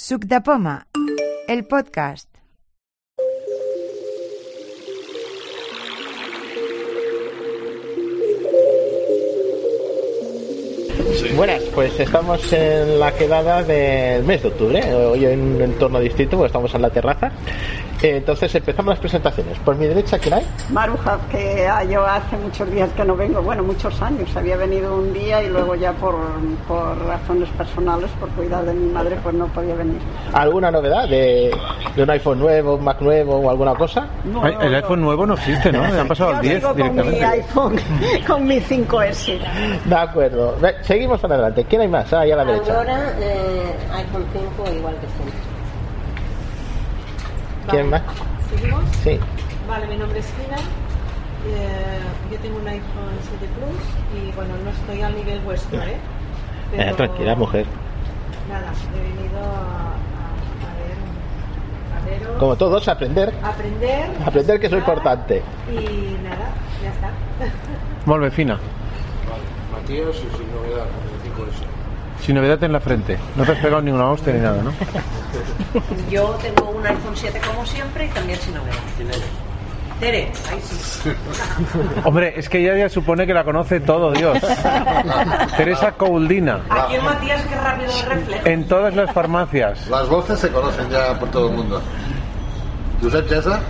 Suc de Poma, el podcast. Buenas, pues estamos en la quedada del mes de octubre, hoy en un entorno distinto, porque estamos en la terraza. Eh, Entonces empezamos las presentaciones. Por mi derecha, ¿quién hay? Maruja, que ah, yo hace muchos días que no vengo, bueno, muchos años. Había venido un día y luego ya por, por razones personales, por cuidar de mi madre, pues no podía venir. ¿Alguna novedad de, de un iPhone nuevo, un Mac nuevo o alguna cosa? No, Ay, no, el no. iPhone nuevo no existe, ¿no? Le han pasado Yo al 10 sigo con mi directamente. iPhone, con mi 5S. De acuerdo. Seguimos para adelante. ¿Quién hay más? Ah, ahí a la derecha. Aurora, eh, iPhone 5 igual que siempre. ¿Quién más? ¿Seguimos? Sí. Vale, mi nombre es Gina. eh, yo tengo un iPhone 7 Plus y bueno, no estoy al nivel vuestro, ¿eh? Eh, tranquila, mujer. Nada, he venido a, a, a ver, a veros, Como todos, aprender. a aprender. Aprender que es lo importante. Y nada, ya está. Volve fina. Matías y sin novedad, el 5S. Sin novedad en la frente. No te has pegado ni una hostia ni nada, ¿no? Yo tengo un iPhone 7 como siempre y también sin novedad. Tere, ahí sí. Hombre, es que ella ya supone que la conoce todo, Dios. Teresa Couldina. Aquí en Matías, qué rápido el reflejo. En todas las farmacias. Las voces se conocen ya por todo el mundo. Josep César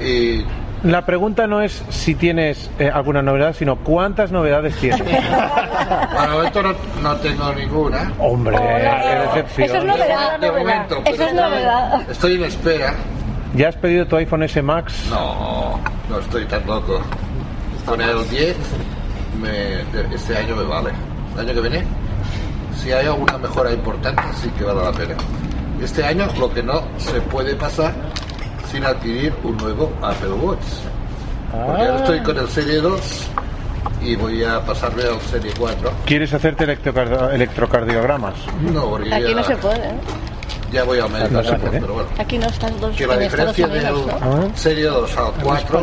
y La pregunta no es si tienes eh, alguna novedad, sino cuántas novedades tienes. bueno, esto no, no tengo ninguna. Hombre, qué decepción. Eso es novedad, De momento, Eso es novedad. Estoy en espera. ¿Ya has pedido tu iPhone S Max? No, no estoy tan loco. Con el 10 me, de- este año me vale. El año que viene, si hay alguna mejora importante, sí que vale la pena. Este año lo que no se puede pasar sin adquirir un nuevo Apple Watch. Porque ahora estoy con el Serie 2 y voy a pasarme al Serie 4. ¿Quieres hacerte electrocardio- electrocardiogramas? No, porque Aquí ya, no se puede. ¿eh? ya voy a médico, No se pero bueno. Aquí no están dos Que la diferencia del ¿no? ¿Ah? Serie 2 al 4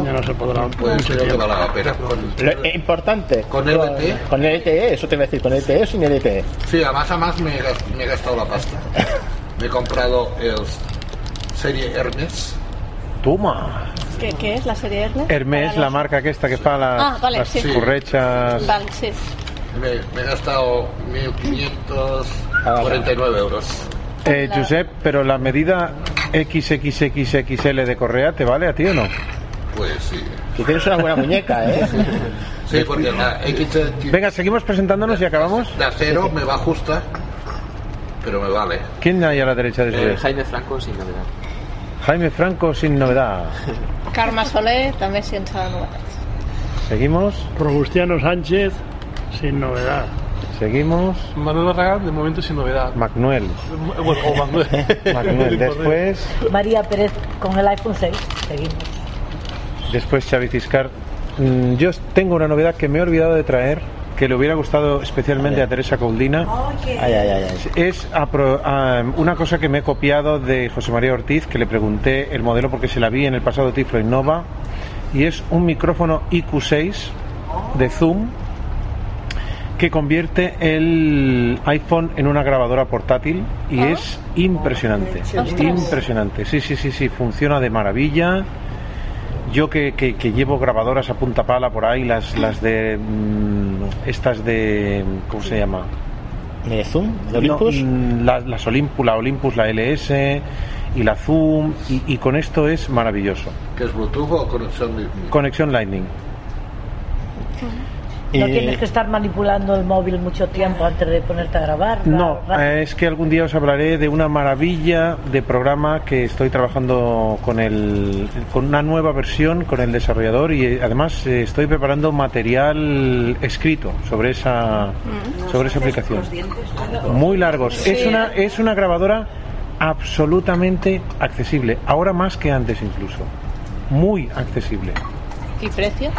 pues creo que vale la pena. Con- Lo eh, importante. Con LTE. Con LTE, eso te iba a decir. ¿Con LTE o sin LTE? Sí, además, además me, me he gastado la pasta. Me he comprado el serie Hermes. Toma. ¿Qué, qué es la serie Hermes? Hermes, la los- marca que esta que para las, Ah, vale, las sí. currechas. Vale, sí. Me, me he gastado 1.549 euros. Eh, Josep, pero la medida XXXXL de Correa, ¿te vale a ti o no? Pues sí. Que tienes una buena muñeca, ¿eh? Sí, porque la X Venga, seguimos presentándonos y acabamos. de acero me va justa, pero me vale. ¿Quién hay a la derecha de Josep? Jaime Franco sin novedad. Jaime Franco sin novedad. Carme Soler també sense novetats. Seguimos, Robustiano Sánchez, sin novedad. seguimos. Manuel Barragán, de momento sin novedad. Macnuel. Bueno, o Manuel. Macnuel. Después, María Pérez con el iPhone 6. Seguimos. después Xavi Ciscar. Mm, Yo tengo una novedad que me he olvidado de traer, que le hubiera gustado especialmente a Teresa Couldina. Ay, ay, ay. ay. Es apro- ah, una cosa que me he copiado de José María Ortiz, que le pregunté el modelo porque se la vi en el pasado Tiflo Innova, y es un micrófono IQ6 de Zoom que convierte el iPhone en una grabadora portátil y es impresionante, impresionante. Sí, sí, sí, sí, funciona de maravilla. Yo que, que- que llevo grabadoras a punta pala por ahí, las, las de... mm, estas de... ¿Cómo se llama? ¿De Zoom? ¿De Olympus? No, mm, la- las Olympus, la Olympus, la LS y la Zoom, y, y con esto es maravilloso. ¿Que es Bluetooth o conexión? de- Conexión Lightning. No Y- tienes que estar manipulando el móvil mucho tiempo antes de ponerte a grabar. No, eh, es que algún día os hablaré de una maravilla de programa que estoy trabajando con el, con una nueva versión con el desarrollador y eh, además eh, estoy preparando material escrito sobre esa sobre esa aplicación. Muy largos. Es una es una grabadora absolutamente accesible, ahora más que antes incluso. Muy accesible. I precio?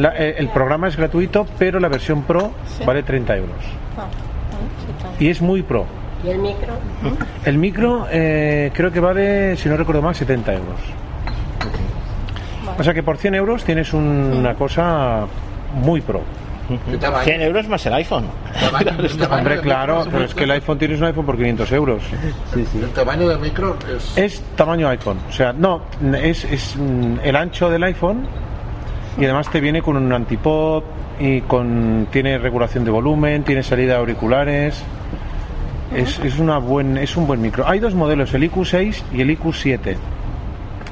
La- eh, el programa es gratuito, pero la versión Pro vale 30 euros. Ah, ah. Y es muy pro. ¿Y el micro? El micro eh, creo que vale, si no recuerdo mal, 70 euros. O sea que por 100 euros tienes un- una cosa muy pro. ¿Qué tamaño? 100 euros más el iPhone. Tamaño- el tamaño Hombre, claro, pero es que el iPhone tienes un iPhone por 500 euros. El tamaño del micro es... Es tamaño iPhone. O sea, no, es, es mm, el ancho del iPhone y además te viene con un antipop y con tiene regulación de volumen, tiene salida de auriculares. Es, es, una buen, es un buen micro. Hay dos modelos, el IQ6 y el IQ7.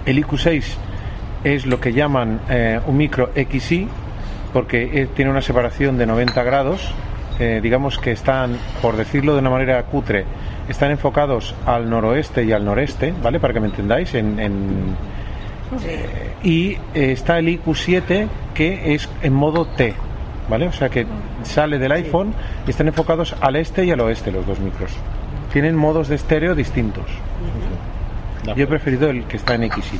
El IQ6 es lo que llaman eh, un micro XI porque eh, tiene una separación de 90 grados. Eh, digamos que están, por decirlo de una manera cutre, están enfocados al noroeste y al noreste, ¿vale? Para que me entendáis. En, en- y eh, está el IQ7 que es en modo T, ¿vale? O sea que sale del iPhone y están enfocados al este y al oeste los dos micros. Tienen modos de estéreo distintos. Yo he preferido el que está en XI.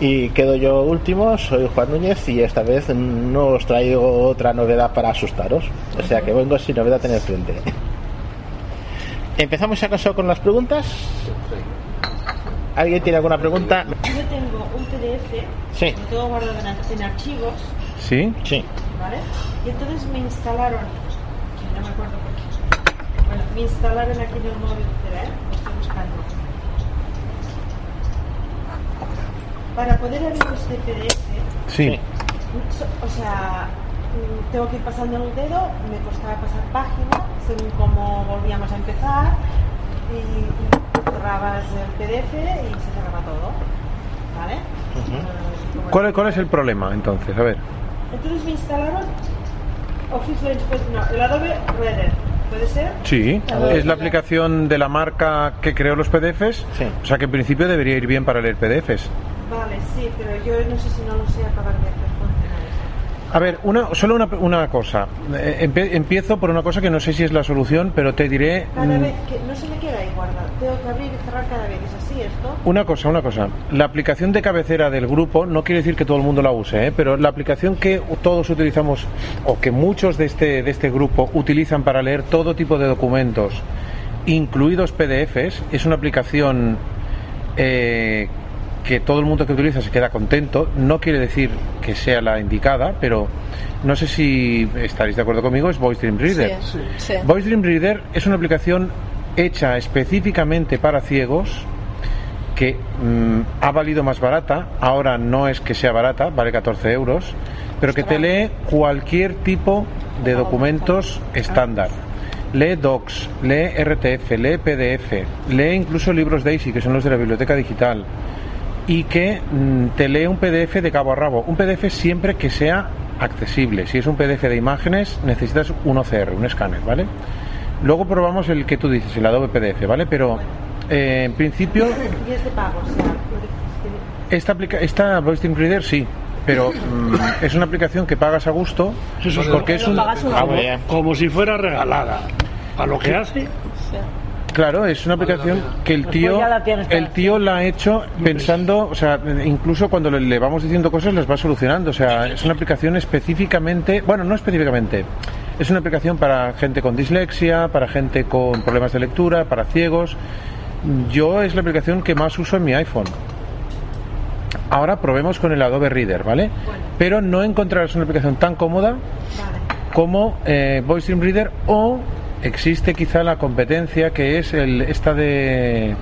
Y quedo yo último, soy Juan Núñez y esta vez no os traigo otra novedad para asustaros. O sea que vengo sin novedad en el frente. ¿Empezamos acaso con las preguntas? ¿Alguien tiene alguna pregunta? Yo tengo un PDF, Sí. lo tengo guardado en, en archivos, ¿Sí? Sí. ¿vale? Y entonces me instalaron, no me acuerdo por qué, bueno, me instalaron aquí en el móvil, espera, ¿eh? Lo estoy buscando. Para poder abrir este PDF, Sí. o sea, mm, tengo que ir pasando el dedo, me costaba pasar página, según cómo volvíamos a empezar, y, y cerrabas el PDF y se cerraba todo, ¿vale? ¿Cuál, ¿Cuál es el problema entonces? A ver. Entonces me instalaron Office Lens, pues no, el Adobe Reader, ¿puede ser? Sí, Adobe es la aplicación de la marca que creó los PDFs. Sí. O sea que en principio debería ir bien para leer PDFs. Vale, sí, pero yo no sé si no lo sé acabar de hacer. A ver, una, solo una, una cosa. Eh, empe- empiezo por una cosa que no sé si es la solución, pero te diré Cada mm, vez que no se me queda ahí guardado, tengo que abrir y cerrar cada vez, ¿es así esto? una cosa, una cosa. La aplicación de cabecera del grupo no quiere decir que todo el mundo la use, ¿eh? pero la aplicación que todos utilizamos o que muchos de este, de este grupo utilizan para leer todo tipo de documentos, incluidos PDFs, es una aplicación eh, que todo el mundo que utiliza se queda contento. No quiere decir que sea la indicada, pero no sé si estaréis de acuerdo conmigo, es Voice Dream Reader. Sí, sí. Voice Dream Reader es una aplicación hecha específicamente para ciegos que mm, ha valido más barata, ahora no es que sea barata, vale 14 euros, pero que te lee cualquier tipo de documentos estándar. Lee docs, lee RTF, lee PDF, lee incluso libros DAISY, que son los de la biblioteca digital, y que mm, te lee un PDF de cabo a rabo. Un PDF siempre que sea accesible. Si es un PDF de imágenes, necesitas un OCR, un escáner, ¿vale? Luego probamos el que tú dices, el Adobe PDF, ¿vale? Pero eh, en principio Y es de pago, o sea, esta, aplica esta Voice Dream Reader sí, pero mm, es una aplicación que pagas a gusto sí. porque es un. Como si fuera regalada. A lo que hace, claro es una aplicación que el tío la tienes para el tío la ha hecho pensando o sea incluso cuando le, le vamos diciendo cosas las va solucionando. O sea es una aplicación específicamente bueno no específicamente es una aplicación para gente con dislexia para gente con problemas de lectura para ciegos. Yo es la aplicación que más uso en mi iPhone. Ahora probemos con el Adobe Reader, ¿vale? Pero no encontrarás una aplicación tan cómoda Vale. como eh, Voice Dream Reader o existe quizá la competencia que es el esta de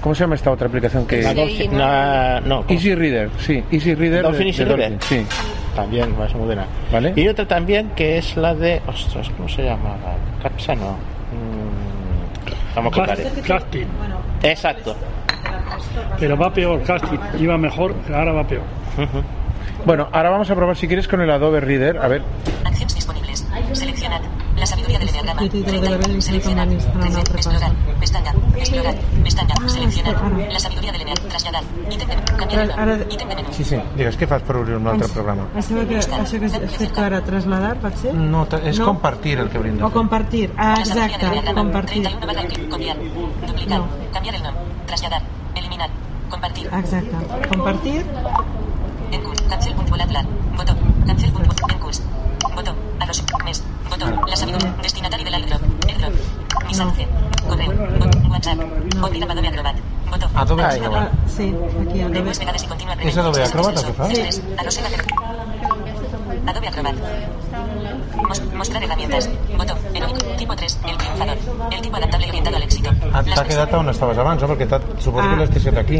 ¿cómo se llama esta otra aplicación que La Dolphin- la- no. Easy Reader, sí, Easy Reader. Dolphin de- Easy de Reader. Dolphin, sí. También, más moderna. ¿Vale? Y otra también que es la de. Ostras, ¿cómo se llama? Capsa no. Mm, vamos a buscar. casting. Bueno, Exacto. vas Pero va peor, casting. Iba mejor, ahora va peor. Bueno, ahora vamos a probar si quieres con el Adobe Reader, a ver. Accions disponibles. Seleccionad. La sabiduría del enneagrama. Sí, sí, te lo 31. debe venir Seleccionad. con la lista, no 13. otra Explorar. Pestaña. Explorar. Pestaña. Ah, sí, ahora. La sabiduría del enneagrama. Trasladar. Ítem de menú. Ítem de menú. Sí, sí. Digues, què fas per obrir un altre programa? Això que, això que has fet ara, trasladar, pot ser? No, és No. compartir el que hauríem de O fer. compartir. Ah, La sabiduría exacte, compartir. 31 barra. Copiar. Duplicar. No. Cambiar el nombre. Trasladar. Eliminar. Compartir. Exacte. Compartir. En curs. Cancel punt volatlar. Botó. Cancel punt En curs. Botó. Arros. Mes. Botó. La sabiduría. Destinatari del airdrop. Airdrop. Misance. Correu. Bot. WhatsApp. Amb Adobe Acrobat. Botó. Adobe Acrobat. Sí, aquí, Adobe. I continua És Adobe Acrobat el fa? Tres. Arrossega per- Adobe Acrobat. Mos- mostrar herramientas. Botón. Menú. Tipo 3. El triunfador. El tipo adaptable y orientado al éxito. Las T'ha quedat on estaves abans, no? Perquè suposo que l'has deixat aquí.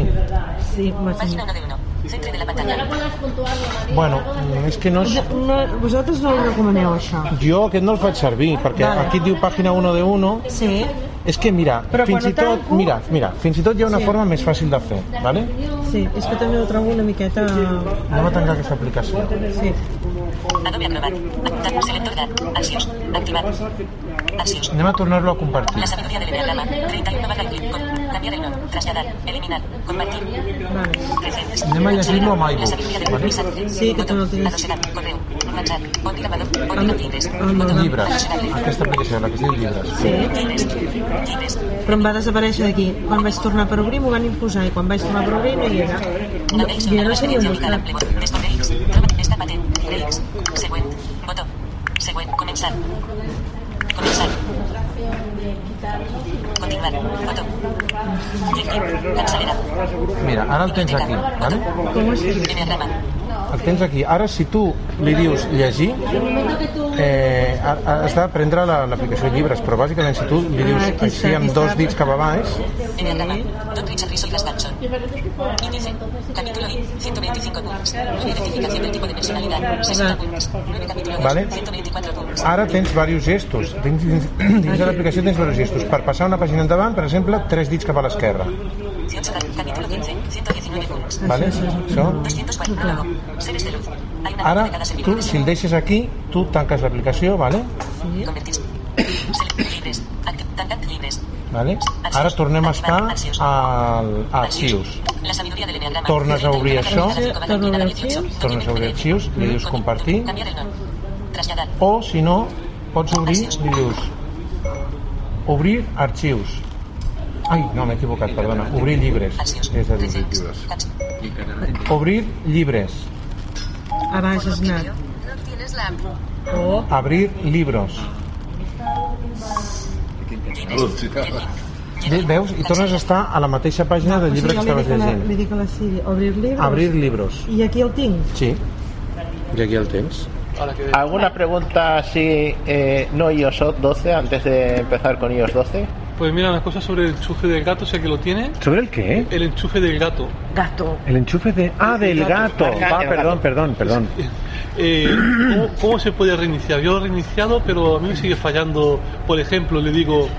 Sí, vaig... Página 1 de 1. Centre de la pantalla. Bueno, mm, és que no és... No, vosaltres no el recomaneu, això? Jo aquest no el faig servir, perquè Vale. aquí et diu pàgina 1 de 1. Sí. És que mira, Però fins i tot, ho tanco- mira, mira, fins i tot hi ha una Sí. forma més fàcil de fer, ¿vale? Sí, és que també ho trobo una miqueta... Anem a tancar aquesta aplicació. Sí. Adobe Acrobat. Acta- Selector DAT. Axios. Activar. Axios. Anem a tornar-lo a compartir. La sabiduría del enneagrama. 31 barra clic. Cambiar el nombre. Trasladar. Eliminar. Compartir. Recentes. Anem a llegir-lo amb La iBooks. ¿vale? mensaje. Sí, que tu no tens... Adossegar. Correu. WhatsApp. On grabador. On Amb- llibres. Llibres. Aquesta aplicació, la que es diu Llibres. Sí. Llibres. Llibres. Però em va desaparèixer d'aquí. Quan vaig tornar per obrir m'ho van imposar i quan vaig tornar per obrir no hi era. No, jo no sabia on experiencia buscar. Està patent. Relix. Següent. Botó. Següent. Començar. Començar. Continuar. Botó. Clic. Cancel·lera. Mira, ara el tens aquí, ¿vale? Com es diu? El tens aquí. Ara, si tu li dius llegir, eh, ha- ha- has de prendre la- l'aplicació llibres, però bàsicament si tu li dius Ah, així amb dos dits cap a baix, Enneagrama. Don Richard Rizzo y Gaspanson. Índice. Capítulo I. 125 puntos. Identificación del tipo de personalidad. 60 puntos. 9 capítulo dos, Vale. 124 puntos. ara tens diversos gestos. Dins, dins, dins de l'aplicació tens diversos gestos. Per passar una pàgina endavant, per exemple, tres dits cap a l'esquerra. 18 cap- capítulo 15. 119 puntos. Vale? Això. 204. Prólogo. Seres de luz. Hay una Ara, tu, si el deixes aquí, tu tanques l'aplicació, vale? Select llibres. Tancat llibres. vale? Ara tornem a estar al, a arxius. Tornes a obrir això, tornes a obrir arxius, li dius compartir, o si no, pots obrir, li dius obrir arxius. Ai, no, m'he equivocat, perdona. Obrir llibres. És a dir, obrir llibres. A baix has anat. O... Abrir libros. Ve- Veus? I tornes a estar a la mateixa pàgina del llibre que O sigui, jo estaves llegint. Li dic a la Siri, obrir libros. Abrir libros. I aquí el tinc. Sí. I aquí el tens. ¿Alguna pregunta así, eh, no iOS 12, antes de empezar con iOS 12? Pues mira, una cosa sobre el enchufe del gato, sé que lo tiene. ¿Sobre el qué? El enchufe del gato. Gato. El enchufe de... Ah, del gato. Gato. Ah, perdón, perdón, perdón. Eh, ¿cómo, cómo se puede reiniciar? Yo lo he reiniciado, pero a mí me sigue fallando. Por ejemplo, le digo,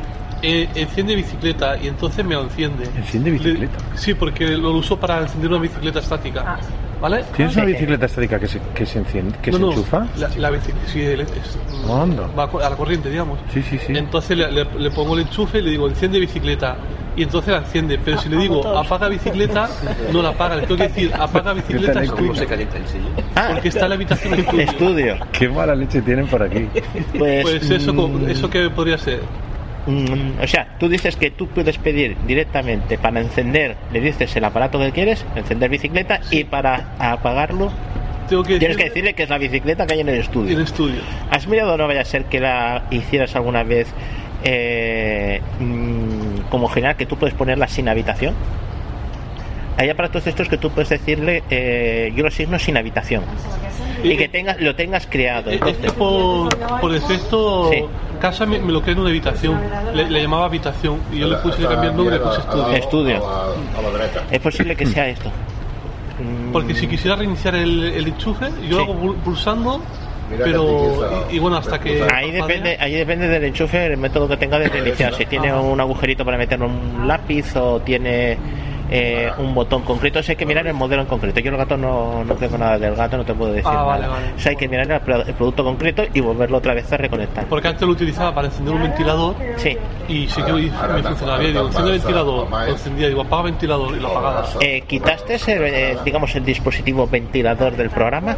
eh, enciende bicicleta y entonces me lo enciende. ¿Enciende bicicleta? Le- sí, porque lo uso para encender una bicicleta estática. ¿Vale? ¿Tienes una bicicleta estática que se, que se enciende, que no, se no, enchufa? La, la bicicleta, sí, el- es- Anda. va a la corriente, digamos. Sí, sí, sí. Entonces le, le- le pongo el enchufe y le digo, enciende bicicleta. Y entonces la enciende. Pero si le digo, apaga bicicleta, no la apaga. Le tengo que decir, apaga bicicleta estudio. Porque está en la habitación estudio. Estudio. Qué mala leche tienen por aquí. Pues, Pues eso, mm, eso que podría ser. Mm, o sea, tú dices que tú puedes pedir directamente para encender, le dices el aparato que quieres, encender bicicleta, y para apagarlo tienes que decir- decirle que es la bicicleta que hay en el estudio. En el estudio. ¿Has mirado no vaya a ser que la hicieras alguna vez eh, mm, como general que tú puedes ponerla sin habitación? Hay aparatos de estos que tú puedes decirle eh, yo lo signo sin habitación y que tengas lo tengas creado. Eh, Entonces, Es que por, por defecto, Sí. casa me, me lo crea en una habitación. Le, le llamaba habitación y yo le puse le cambié el nombre y le puse estudio. Estudio. Es posible que sea esto. Porque si quisiera reiniciar el, el enchufe, yo lo hago pul- pulsando, pero. Y, y bueno, hasta que. Ahí depende, ahí depende del enchufe, el método que tenga de reiniciar. Si tiene un agujerito para meter un lápiz o tiene eh, un botón concreto, eso hay que mirar el modelo en concreto. Yo el gato no, no tengo nada del gato, no te puedo decir Ah, nada. vale, hay que mirar el, pro- el producto concreto y volverlo otra vez a reconectar. Porque antes lo utilizaba para encender un ventilador Sí. y sí que hoy me funcionaba bien. Digo, enciende el ventilador, lo encendía, digo, apaga ventilador y lo apagaba. Eh, ¿Quitaste el, eh, digamos, el dispositivo ventilador del programa?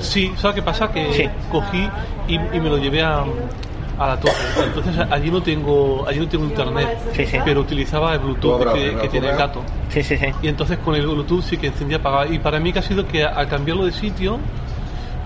Sí, ¿sabes qué pasa? Que Sí. cogí y, y me lo llevé a, a la torre. Entonces allí no tengo allí no tengo internet, pero utilizaba el Bluetooth que, que tiene el gato. Sí, sí, sí. Y entonces con el Bluetooth sí que encendía apagaba. Y para mí que ha sido que al cambiarlo de sitio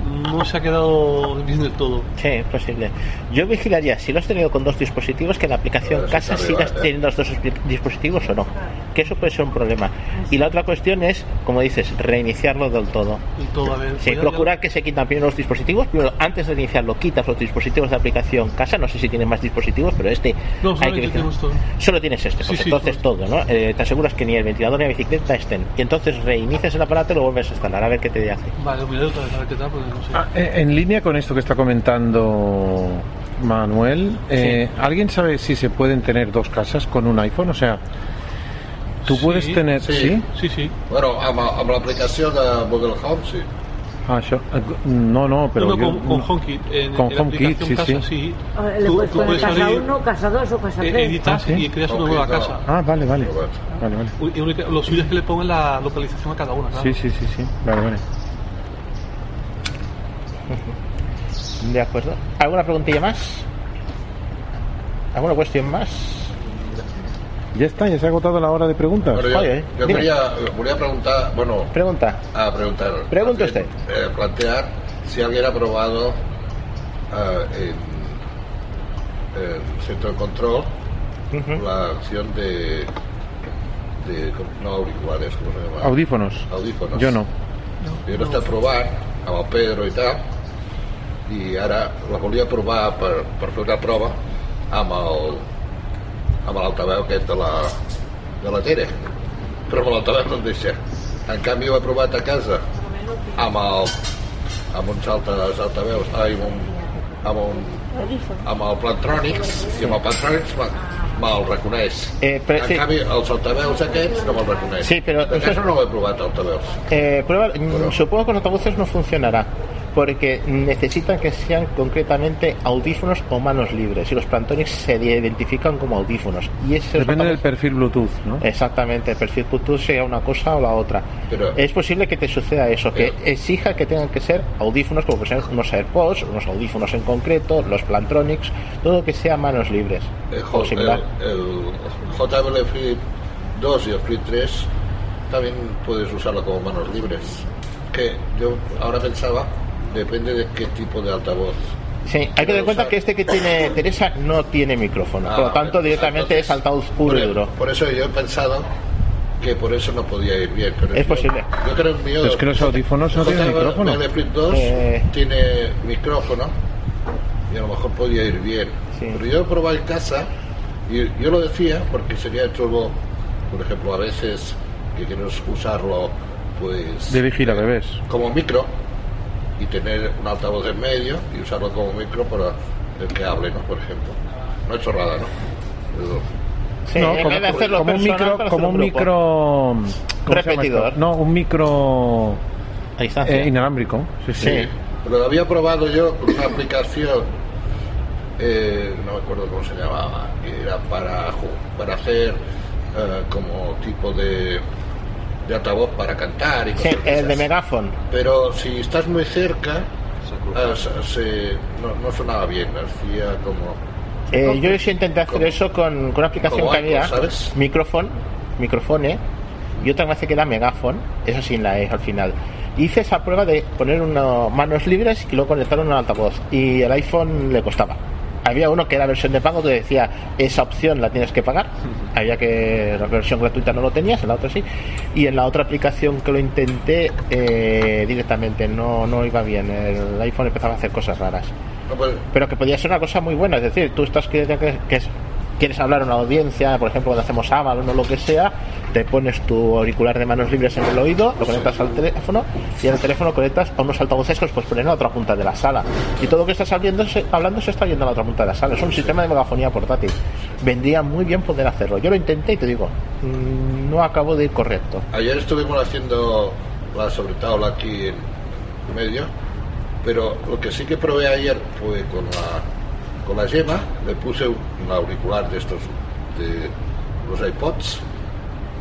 no se ha quedado bien del todo. Sí, es posible. Yo vigilaría si lo has tenido con dos dispositivos que la aplicación casa sigas arriba, ¿eh? teniendo los dos disp- dispositivos o no. Que eso puede ser un problema. Y la otra cuestión es, como dices, reiniciarlo del todo. Del todo, a ver. Sí, procurar que se quitan primero los dispositivos, pero antes de iniciarlo quitas los dispositivos de aplicación casa, no sé si tienes más dispositivos, pero este No, hay que tenemos todo. Solo tienes este, Sí, pues sí, entonces todo, ¿no? Eh, te aseguras que ni el ventilador ni la bicicleta estén. Y entonces reinicias el aparato y lo vuelves a instalar, a ver qué te hace. Vale, lo miraré otra vez, a ver qué tal, porque no sé. Ah, eh, en línea con esto que está comentando Manuel, eh, ¿alguien sabe si se pueden tener dos casas con un iPhone? O sea, tú Sí, puedes tener... sí. ¿Sí? Sí, sí. Bueno, amb, amb l'aplicació de Google Home, sí. Ah, això- eh, no, no, pero no, yo- con, con HomeKit. En, Con en la HomeKit, aplicación sí, casa, sí. Le Tú- puedes tú poner puedes casa abrir, 1, casa 2 o casa eh, 3. editas Ah, sí. y creas una nueva no. casa. Ah, vale, vale. Vale, vale. Lo suyo es que le pongan la localización a cada una. claro. Sí, sí, sí, sí. Vale, vale. De acuerdo. ¿Alguna preguntilla más? ¿Alguna cuestión más? Ya está, ya se ha agotado la hora de preguntas. Bueno, Oye, volia, volia preguntar, bueno, Pregunta. a preguntar. Pregunte más bien, eh, plantear si alguien ha probado eh, en el centro de control la acción de, de no auriculares, ¿cómo se llama? Audífonos. Audífonos. Yo no. Jo l'he estat provant amb el Pedro i tal i ara la volia provar per, per fer una prova amb el amb l'altaveu aquest de la, de la Tere. Però amb l'altaveu no em deixa. En canvi ho he provat a casa amb el amb uns altres altaveus ai, amb un, amb un amb el Plantronics. I amb el Plantronics me- me'l reconeix. Eh, però en sí. canvi els altaveus aquests no me'l reconeix. Sí, però es- no ho he provat altaveus. Eh, prueba, mm, supongo que con autobuses no funcionará porque necesitan que sean concretamente audífonos o manos libres y los Plantonics se identifican como audífonos y ese Depende del perfil Bluetooth, ¿no? Exactamente, el perfil Bluetooth sea una cosa o la otra. Pero- es posible que te suceda eso, que exija que tengan que ser audífonos, como por ejemplo unos AirPods, unos audífonos en concreto, los Plantronics, todo que sea manos libres el, o similar. el, el JBL Flip 2 y el Flip 3 también puedes usarlo como manos libres. Que yo ahora pensaba, depende de qué tipo de altavoz. Sí, hay que tener en cuenta que este que tiene Teresa no tiene micrófono, Ah, por lo tanto vale. directamente es altavoz puro y duro. Por eso yo he pensado que por eso no podía ir bien. Pero Es yo- posible. Yo creo el mío. Pero es que los audífonos no tienen micrófono. Flip 2 Eh. tiene micrófono y a lo mejor podía ir bien. Pero yo he probado en casa y yo lo decía porque sería chulo, por ejemplo, a veces que quieres usarlo pues De vigila bebés. como micro y tener un altavoz en medio y usarlo como micro para el que hable, ¿no? Por ejemplo. No es chorrada, ¿no? Pero- Sí, no, en como, vez de hacerlo como un micro, como un micro ¿cómo se llama Repetidor. No, un micro A distancia. eh, inalámbrico. Sí, sí. Sí, pero había probado yo una aplicación, eh, no me acuerdo cómo se llamaba, que era para, para hacer eh, como tipo de, de altavoz para cantar y Sí, el de. Megaphone. Pero si estás muy cerca, eh, se- se- no, no sonaba bien, hacía como... Eh, yo sí intenté hacer eso con, con una aplicación que había, micrófono, micrófone, y otra me hace que era Megaphone, eso sin la E al final. Hice esa prueba de poner unas manos libres y luego conectar un altavoz, y el iPhone le costaba. Había uno que era versión de pago que decía esa opción la tienes que pagar. Había que la versión gratuita no lo tenías, en la otra sí. Y en la otra aplicación que lo intenté eh, directamente no, no iba bien. El iPhone empezaba a hacer cosas raras No, pues, pero que podía ser una cosa muy buena. Es decir, tú estás que, que- que es- quieres hablar a una audiencia, por ejemplo, cuando hacemos Avalon o lo que sea, te pones tu auricular de manos libres en el oído, lo conectas al teléfono y el teléfono conectas a unos altavoces que los puedes poner en otra punta de la sala. Y todo lo que estás hablando se, está yendo a la otra punta de la sala. Es un sistema de megafonía portátil. Vendría muy bien poder hacerlo. Yo lo intenté y te digo, mm, no acabo de ir correcto. Ayer estuvimos haciendo la sobretabla aquí en medio, pero lo que sí que probé ayer fue con la, con la yema, le puse un auricular de estos, de los iPods,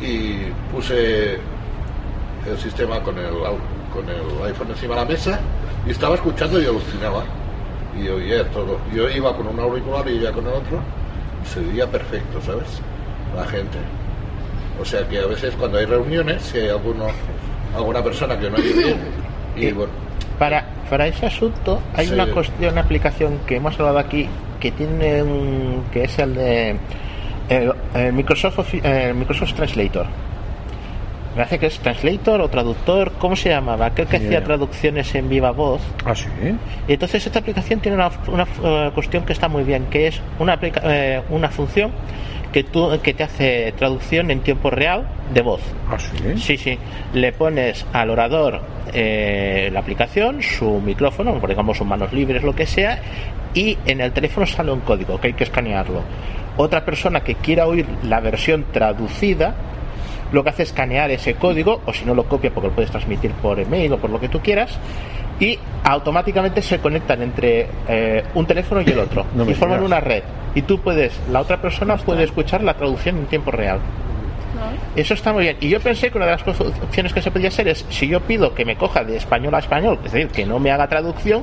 y puse el sistema con el, con el iPhone encima de la mesa, y estaba escuchando y alucinaba, y oía todo. Yo iba con un auricular y ella con el otro, se veía perfecto, ¿sabes? La gente. O sea que a veces cuando hay reuniones, si hay alguno, alguna persona que no oye bien, y bueno, Para, para ese asunto hay Sí. una cuestión, una aplicación que hemos hablado aquí que tiene un, que es el de el, el Microsoft el Microsoft Translator. Me parece que es Translator o traductor, ¿cómo se llamaba? Creo que hacía traducciones en viva voz. Ah, sí. Y entonces esta aplicación tiene una, una, eh, cuestión que está muy bien, que es una, aplica- eh, una función que, tú, que te hace traducción en tiempo real de voz. Ah, sí. Sí, sí. Le pones al orador eh, la aplicación, su micrófono, ejemplo, sus manos libres, lo que sea, y en el teléfono sale un código que hay que escanearlo. Otra persona que quiera oír la versión traducida, lo que hace es escanear ese código, o si no lo copia porque lo puedes transmitir por email o por lo que tú quieras, y automáticamente se conectan entre eh, un teléfono y el otro No y forman una red. Y tú puedes, la otra persona puede escuchar la traducción en tiempo real. Eso está muy bien. Y yo pensé que una de las opciones que se podía hacer es, si yo pido que me coja de español a español, es decir, que no me haga traducción,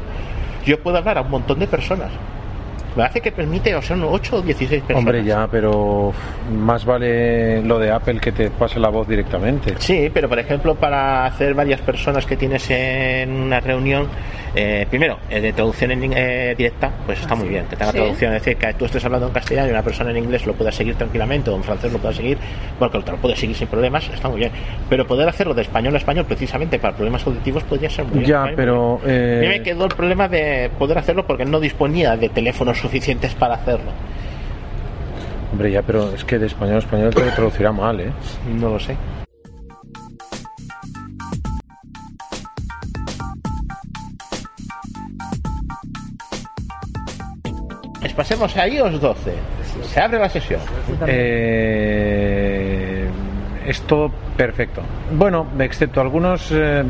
yo puedo hablar a un montón de personas. Me hace que permite, o sea, 8 o 16 personas. Hombre, ya, pero más vale lo de Apple que te pase la voz directamente. Sí, pero por ejemplo, para hacer varias personas que tienes en una reunión, eh, primero, eh, de traducción en, eh, directa, pues está muy bien, que tenga Sí. traducción, es decir, que tú estés hablando en castellano y una persona en inglés lo pueda seguir tranquilamente o en francés lo pueda seguir, porque te lo puede seguir sin problemas, está muy bien. Pero poder hacerlo de español a español, precisamente para problemas auditivos, podría ser muy bien. Ya, bien. pero, eh, A mí me quedó el problema de poder hacerlo porque no disponía de teléfonos suficientes para hacerlo. Hombre, ya, pero es que de español a español te lo traducirá mal, ¿eh? No lo sé. Pues Pasemos a iOS 12. Se abre la sesión. Eh, es todo perfecto. Bueno, excepto algunos. eh,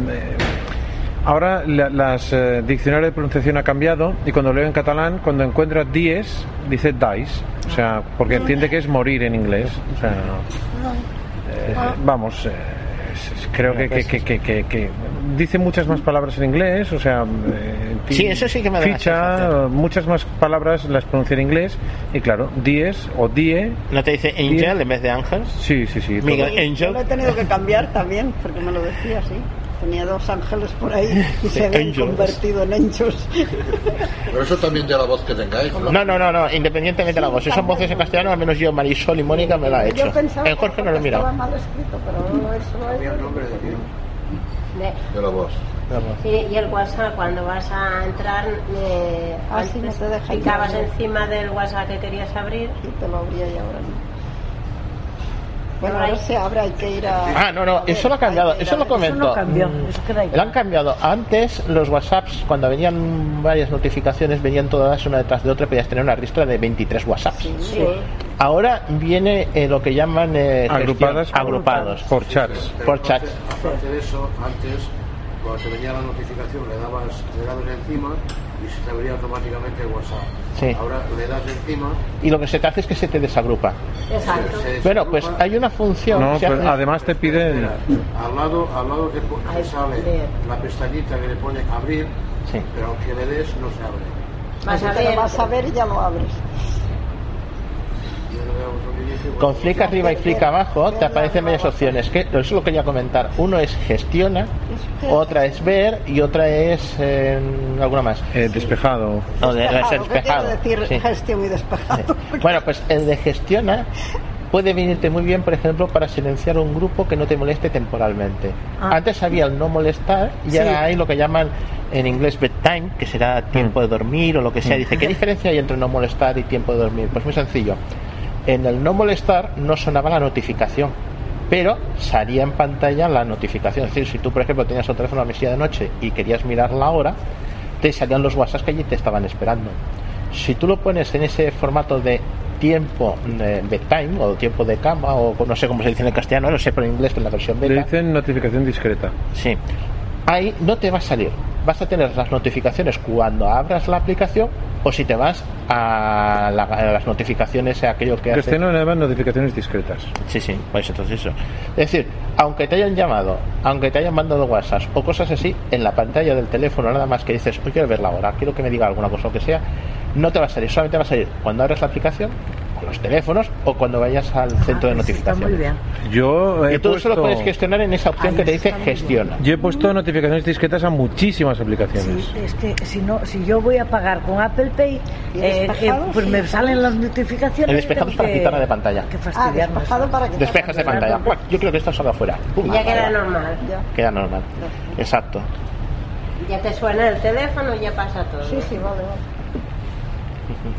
ahora la- las eh, diccionarios de pronunciación ha cambiado y cuando leo en catalán, cuando encuentra dies, dice dies. O sea, porque entiende que es morir en inglés. O sea, eh, vamos. eh, creo que, que, que, que- que- que dice muchas más palabras en inglés, o sea, eh, Sí, eso sí que me ficha, muchas más palabras las pronuncia en inglés y claro, dies o die ¿No te dice Angel en vez de Ángel? Sí, sí, sí. Miguel Yo Angel. lo he tenido que cambiar también, porque me lo decía así. Tenía dos ángeles por ahí y se habían Angels. convertido en angels. Pero eso también de la voz que tengáis, ¿no? No, no, no, no, independientemente de la voz. Si son voces en castellano, al menos yo, Marisol y Mónica me la he hecho. Yo pensaba En Jorge no lo he que estaba mal escrito, pero eso lo he De- De la voz. Sí, y el WhatsApp, cuando vas a entrar, eh, Ah, sí, no te deja picabas encima del WhatsApp que querías abrir. Y te lo abría y ahora no. Bueno, ahora se abre, hay que ir a... Ah, no, no, eso lo ha cambiado, eso lo comento. Mm, Lo han cambiado. Antes los WhatsApps, cuando venían varias notificaciones, venían todas una detrás de otra, podías tener una lista de 23 WhatsApps. Sí. Ahora viene eh, lo que llaman eh, Agrupadas por- agrupados por chats. Por chats. Aparte de eso, antes, cuando te venía la notificación, le dabas, le dabas encima y se te abría automáticamente el WhatsApp. Sí. Ahora le das encima. Y lo que se te hace es que se te desagrupa. Exacto. se- se Bueno, pues hay una función. No, que se pues hace- además te piden. Al lado, al lado te sale la pestañita que le pone abrir, Sí. pero aunque le des, no se abre. Vas a ver. vas a ver y ya lo abres. Yo le hago otro inicio, Con flick arriba y flick abajo te aparecen varias opciones. Que, eso lo quería comentar. Uno es gestiona, otra es ver y otra es eh, alguna más. Eh, despejado. No, de- Despejado, es el ¿qué quiere despejado. decir sí. gestión y despejado? Bueno, pues el de gestiona puede venirte muy bien, por ejemplo, para silenciar un grupo que no te moleste temporalmente. Ah. Antes había el no molestar y Sí. ahora hay lo que llaman en inglés bedtime, que será tiempo de dormir o lo que sea. Mm. Dice, ¿qué diferencia hay entre no molestar y tiempo de dormir? Pues muy sencillo. En el no molestar no sonaba la notificación, pero salía en pantalla la notificación. Es decir, si tú, por ejemplo, tenías el teléfono a la mesilla de noche y querías mirar la hora, te salían los WhatsApp que allí te estaban esperando. Si tú lo pones en ese formato de tiempo de bedtime o tiempo de cama o no sé cómo se dice en el castellano, no sé, pero en inglés en la versión Le beta, dicen notificación discreta. sí, ahí no te va a salir. Vas a tener las notificaciones cuando abras la aplicación o si te vas a, la- a las notificaciones, a aquello que Que hace. llaman notificaciones discretas. Sí, sí, pues entonces eso. Es decir, aunque te hayan llamado, aunque te hayan mandado WhatsApp o cosas así, en la pantalla del teléfono nada más que dices, hoy quiero ver la hora, quiero que me diga alguna cosa o que sea, no te va a salir, solamente va a salir cuando abres la aplicación, los teléfonos o cuando vayas al centro de notificación. Yo he Y todo eso lo puesto- puedes gestionar en esa opción que te dice gestiona. Yo he puesto notificaciones discretas a muchísimas aplicaciones. Sí, es que si no, si yo voy a pagar con Apple Pay, ¿Y eh, eh, pues me salen las notificaciones. El despejado es para quitarla de pantalla. Que Ah, despejado para que Despejas de pantalla. Yo creo que esto salga fuera. Pum, Y ya queda normal. Queda normal. Exacto. Ya te suena el teléfono y ya pasa todo. Sí, sí, vale, vale.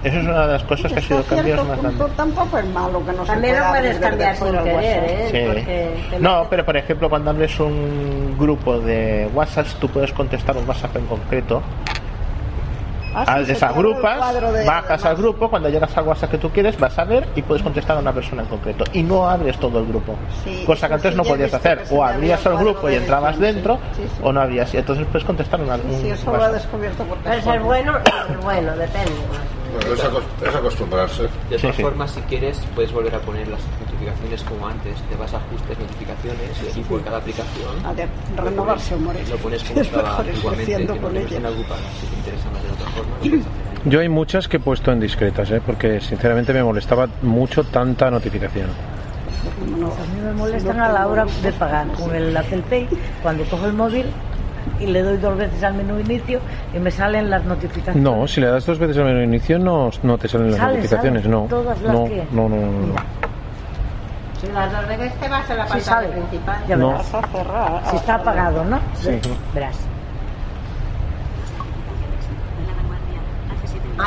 Eso es una de las cosas que ha sido cambios cierto más grandes. tampoco es malo que no se También lo puedes cambiar sin querer. ¿eh? Sí. No, pero por ejemplo, cuando hables un grupo de WhatsApp, tú puedes contestar un WhatsApp en concreto. Ah, sí, Al- Desagrupas, de- bajas al grupo, cuando llegas al WhatsApp que tú quieres, vas a ver y puedes contestar a una persona en concreto. Y no abres todo el grupo. Sí, cosa que sí, antes sí, no podías hacer. O abrías abría el grupo y entrabas dentro, sí, sí, sí. o no habías. Y entonces puedes contestar una, un Sí, eso lo he descubierto porque Puede ser bueno y bueno, depende. Bueno, es, acos- es acostumbrarse. De todas formas, si quieres, puedes volver a poner las notificaciones como antes. Te vas a ajustes, notificaciones y por cada aplicación. A lo renovarse, pones- More. Lo pones como Es estaba que creciendo no con no ella. Si te interesa más de otra forma. Yo hay muchas que he puesto en discretas, ¿eh? porque sinceramente me molestaba mucho tanta notificación. A mí me molestan a la hora de pagar con el Apple Pay, cuando cojo el móvil y le doy dos veces al menú inicio y me salen las notificaciones. No, si le das dos veces al menú inicio no, no te salen las Salen, notificaciones, salen no. todas las no, que- no, no, no, no. Si las dos veces te vas a la Sí, pantalla sale. principal. Ya No. verás. Si está apagado, ¿no? Sí. Verás.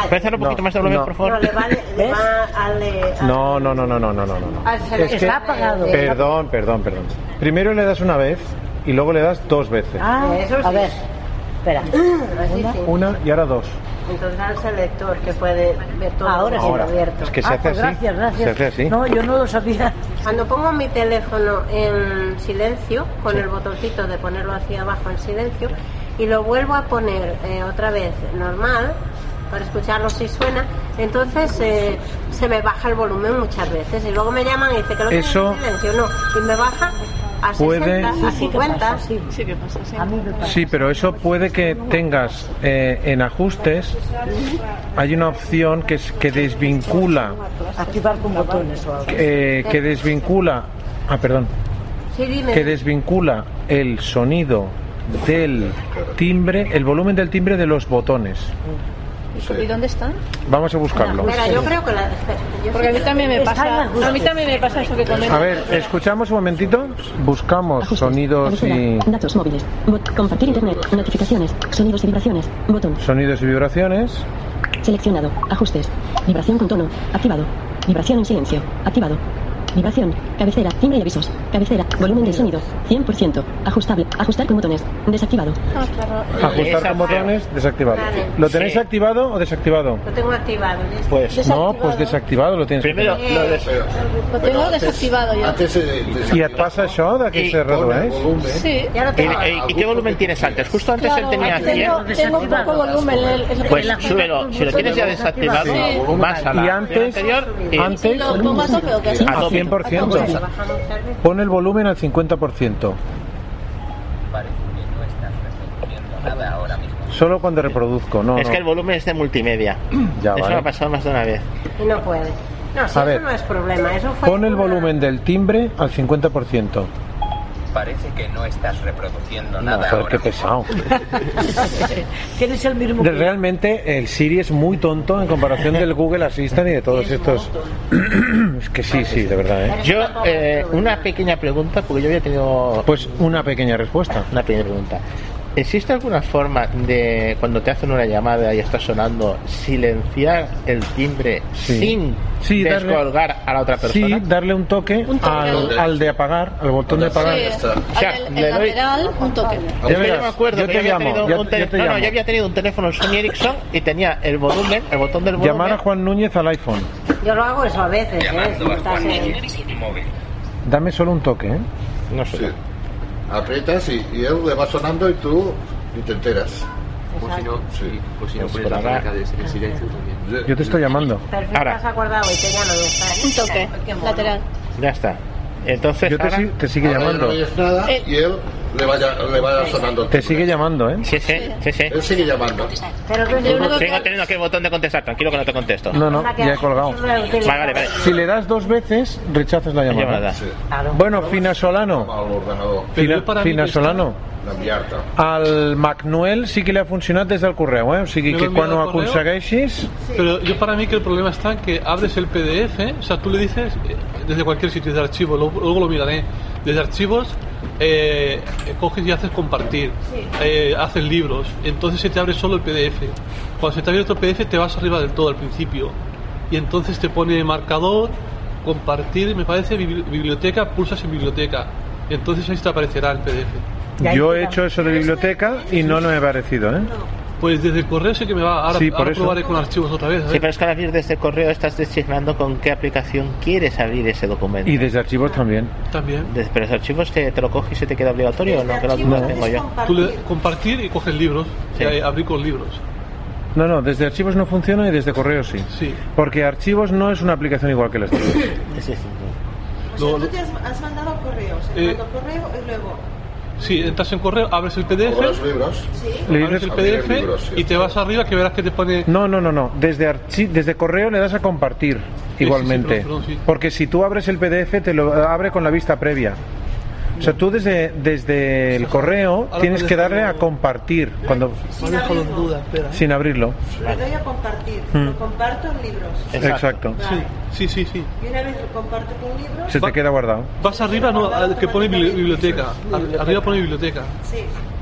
Puedes hacer un No, poquito más de volumen, no. por favor. No, le vale, le va. No, no, no, no, no, no, no, no. al Es que- Está apagado. Perdón, perdón, perdón. Primero le das una vez y luego le das dos veces. Ah, Eso a sí. ver. Espera. Una y ahora dos. Entonces al selector que puede ver todo Ahora sí. Ahora. abierto. Es que se Ah, hace pues así. gracias, gracias. Se hace así. No, yo no lo sabía. Cuando pongo mi teléfono en silencio, con el botoncito de ponerlo hacia abajo en silencio, y lo vuelvo a poner eh, otra vez normal, para escucharlo si suena, entonces eh, se me baja el volumen muchas veces. Y luego me llaman y dice que lo tengo Eso- en silencio. No, y me baja a 60, Puede- a Sí, sí que 50. pasa, sí. Sí, que pasa, sí. A mí me pasa. Sí, pero eso puede que tengas eh, en ajustes, hay una opción que, es, que desvincula, Activar con botones o algo. eh, que desvincula, ah, perdón, Sí, dime. que desvincula el sonido del timbre, el volumen del timbre de los botones. ¿Y dónde están? Vamos a buscarlo. Espera, yo creo que la... espera, yo Porque a mí sí- también me pasa. ajustes. A mí también me pasa eso que comentas. A ver, escuchamos un momentito, buscamos sonidos y Datos móviles. Bot- compartir internet. Notificaciones. Sonidos y vibraciones. Botón. sonidos y vibraciones. Seleccionado. Ajustes. Vibración con tono. Activado. Vibración en silencio. Activado. Vibración. Cabecera. Timbre y avisos. Cabecera. Volumen del sonido. 100%. Ajustable. Ajustar con botones. Desactivado. Ah, claro. Ajustar con botones, desactivado. Vale. ¿Lo tenéis Sí. activado o desactivado? Lo tengo activado. ya. Pues No, pues desactivado lo tienes. primero lo des- Lo tengo desactivado yo. Antes I et passa això de que se redueix? Sí. Ya lo ¿Y, tengo. y- y qué volumen tienes antes? Justo antes él tenía Claro, 100. tengo, tengo poco volumen. el- que Pues súbelo. Si lo tienes ya desactivado, Sí. vas a la Y antes, anterior y antes Lo pongo a tope o qué? a a tope. 100%. Bajamos muchas veces. Pon el volumen al 50%. Solo cuando reproduzco, no, Es que el volumen es de multimedia. Ya, Eso vale. me ha pasado más de una vez. Y no puede. No, si A eso ver. no es problema. Eso fue Pon el una- volumen del timbre al 50%. Parece que no estás reproduciendo No, nada joder, ahora. qué pesado. Tienes el mismo. Realmente el Siri es muy tonto en comparación del Google Assistant y de todos estos. es que sí, sí, de verdad, ¿eh? Yo, eh, una pequeña pregunta, porque yo había tenido Pues una pequeña respuesta. una pequeña pregunta. ¿Existe alguna forma de, cuando te hacen una llamada y está sonando, silenciar el timbre Sí. sin Sí, darle- descolgar a la otra persona? Sí, darle un toque, Un toque. Al, al de apagar, al botón de apagar. Sí, O sea, le doy- lateral, un toque. Verás, yo me acuerdo yo que te yo había tenido yo- un yo tele- te no, no, llamo. yo había tenido un teléfono Sony Ericsson y tenía el volumen, el botón del volumen. Llamar a Juan Núñez al iPhone. Yo lo hago eso a veces, ¿eh? A Juan Núñez móvil. Dame solo un toque, ¿eh? No sé. Aprietas y, y él le va sonando y tú ni te enteras. Por si no, sí, por si no Pues pones la marca de de silencio también. Yo te estoy llamando. Perfecto, Ahora. has acordado y te ya está. Un toque lateral. Ya está. Entonces, Yo te, ahora- si- te sigue Ahora llamando. no oyes nada Eh. y él le vaya, le vaya sonando. el Te sigue llamando, ¿eh? Sí, sí, sí, sí. Él sigue llamando. Pero que yo no Sigo teniendo aquí el botón de contestar, tranquilo que no te contesto. No, no, ya he colgado. Vale, vale, vale. Si le das dos veces, rechazas la llamada. llamada. Sí. Bueno, Fina Solano. Fina, Fina Solano. Al Macnoel sí que li ha funcionat des del correu, eh? O sigui que quan ho aconsegueixis... Pero yo para mí que el problema está en que abres el PDF, o sea, tú le dices eh, desde cualquier sitio, desde archivos, luego, luego lo miraré, desde archivos eh, eh, coges y haces compartir, eh, haces libros, entonces se te abre solo el PDF. Cuando se te abre otro PDF te vas arriba del todo al principio y entonces te pone marcador, compartir, me parece, bibli- biblioteca, pulsas en biblioteca, entonces ahí te aparecerá el PDF. Yo he hecho eso de biblioteca y no me ha parecido, ¿eh? Pues desde el correo sí que me va, ahora, Sí, ahora probaré con archivos otra vez. Sí, pero es que al abrir desde correo estás designando con qué aplicación quieres abrir ese documento. Y desde archivos también. También. Des- Pero los archivos te, te lo coges y se te queda obligatorio o no, que lo, lo tengo yo. Tú le compartir y coges libros, Sí. y ahí abrir con libros. No, no, desde archivos no funciona y desde correo sí. Sí. Porque archivos no es una aplicación igual que las demás. O sea, tú te has, has mandado correo, o sea, Eh, mando correo y luego. Sí, entras en correo, abres el PDF, los libros. Le abres dices- el PDF y te vas arriba que verás que te pone No, no, no, no. Desde, archi- desde correo le das a compartir sí, igualmente. perdón, perdón, sí. Porque si tú abres el PDF te lo abre con la vista previa. O sea, tú desde, desde el correo Ahora tienes que darle a compartir cuando duda, espera. sin abrirlo. Le doy a compartir, Mm. lo comparto en libros. Exacto. Vale. Sí, sí, sí. Y una vez lo comparto con libros. Se te queda guardado. Vas arriba, no, al que pone bibli- biblioteca. Ar- Arriba pone biblioteca. Sí,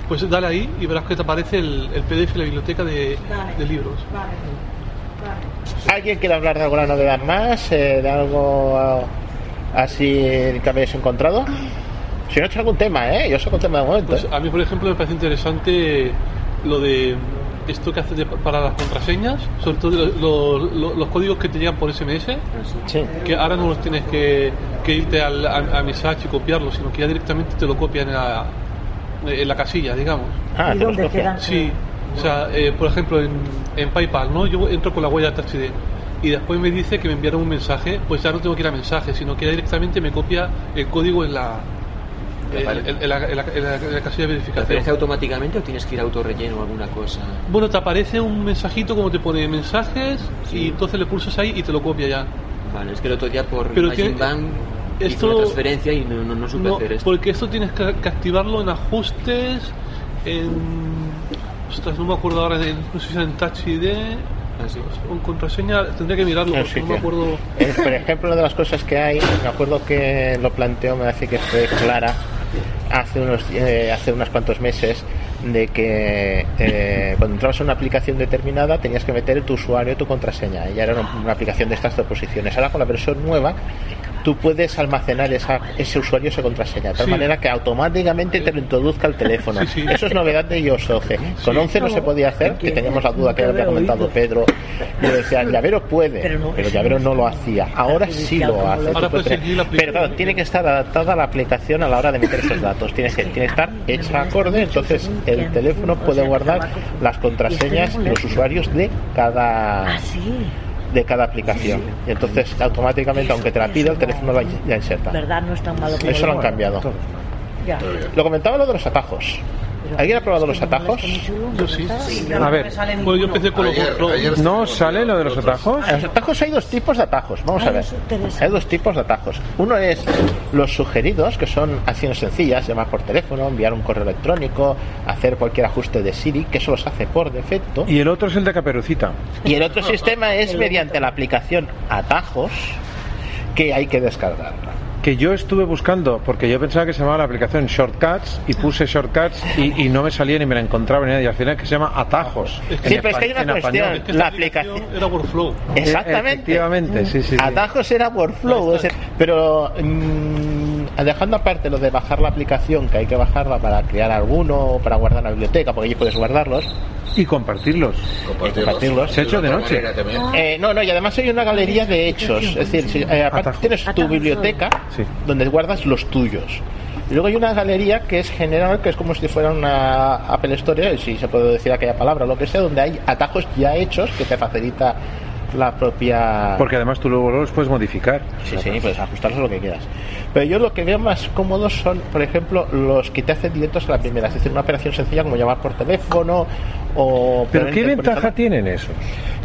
Pues dale ahí y verás que te aparece el, el PDF y la biblioteca de, Vale. de libros. vale. Vale. ¿Alguien quiere hablar de alguna novedad más? eh, ¿De algo ah, así que habéis encontrado? Si no he hecho algún tema, ¿eh? Yo saco un tema de momento. Pues ¿eh? a mí, por ejemplo, me parece interesante lo de esto que hace de- para las contraseñas, sobre todo lo- lo- lo- los códigos que te llegan por SMS, Sí. que ahora no los tienes que, que irte al, a, a Message y copiarlos, sino que ya directamente te lo copian en la, en la casilla, digamos. Ah, ¿Y te dónde quedan? Sí, o sea, eh, por ejemplo, en, en PayPal, ¿no? Yo entro con la huella Touch ID y después me dice que me enviaron un mensaje, pues ya no tengo que ir a mensaje, sino que ya directamente me copia el código en la, en, la, casilla de ¿Te aparece verificación. automáticamente o tienes que ir a autorrelleno o alguna cosa? Bueno, te aparece un mensajito como te pone mensajes y entonces le pulsas ahí y te lo copia ya. Vale, es que el otro día por Pero Imagine tiene- Bank hice esto- una transferencia y no, no, no supe No, hacer esto. porque esto tienes que, que activarlo en ajustes, en... Ostras, no me acuerdo ahora, en, no sé si en Touch ID contraseña, tendría que mirarlo porque sí no me que- acuerdo... Por ejemplo, una de las cosas que hay, me acuerdo que lo planteó, me hace que fue Clara hace unos eh, hace unos cuantos meses de que eh, cuando entrabas en una aplicación determinada tenías que meter tu usuario tu contraseña. Y ya era una, una aplicación de estas dos posiciones ahora con la versión nueva tú puedes almacenar esa, ese usuario esa contraseña de tal Sí. manera que automáticamente te lo introduzca al teléfono. Sí, sí. eso es novedad de iOS 12 con 11 no se podía hacer que teníamos la duda que había comentado Pedro. Yo decía llavero puede pero llavero no lo hacía. ahora sí lo hace. pero claro tiene que estar adaptada la aplicación a la hora de meter esos datos. Tiene que, tiene que estar hecha acorde. Entonces el teléfono puede guardar las contraseñas los usuarios de cada de cada aplicación. Y entonces automáticamente aunque te la pida el teléfono la, la inserta. ¿Verdad? No es tan malo eso lo han cambiado. Ya. lo comentaba lo de los atajos ¿alguien ha probado los atajos? Yo sí. A ver, Bueno, yo empecé con los GoPro. ¿no sale lo de los atajos? En los atajos hay dos tipos de atajos, vamos a ver. Hay dos tipos de atajos. Uno es los sugeridos, que son acciones sencillas, llamar por teléfono, enviar un correo electrónico, hacer cualquier ajuste de Siri, que eso los hace por defecto. Y el otro es el de Caperucita. Y el otro sistema es mediante la aplicación Atajos, que hay que descargarla. Que yo estuve buscando, porque yo pensaba que se llamaba la aplicación Shortcuts y puse Shortcuts y, y no me salía ni me la encontraba ni nada. Y al final es que se llama Atajos. Sí, pero es que hay una cuestión. español. que La aplicación. Era Workflow. Exactamente. Efectivamente, sí, sí. sí. Atajos era Workflow, ese- pero mm, dejando aparte lo de bajar la aplicación, que hay que bajarla para crear alguno o para guardar la biblioteca, porque allí puedes guardarlos. Y compartirlos. Compartirlos. Se ha hecho de noche. Eh, no, no, y además hay una galería de hechos. Es decir, si, eh, aparte tienes tu biblioteca Sí. donde guardas los tuyos. Y luego hay una galería que es general, que es como si fuera una Apple Store, si se puede decir aquella palabra o lo que sea, donde hay atajos ya hechos que te facilita la propia Porque además tú luego los puedes modificar. Sí, sí, puedes ajustarlos lo que quieras. Pero yo lo que veo más cómodos son, por ejemplo, los que te hacen directos a la primera. Es decir, una operación sencilla como llamar por teléfono o... Pero ¿qué ventaja tienen esos?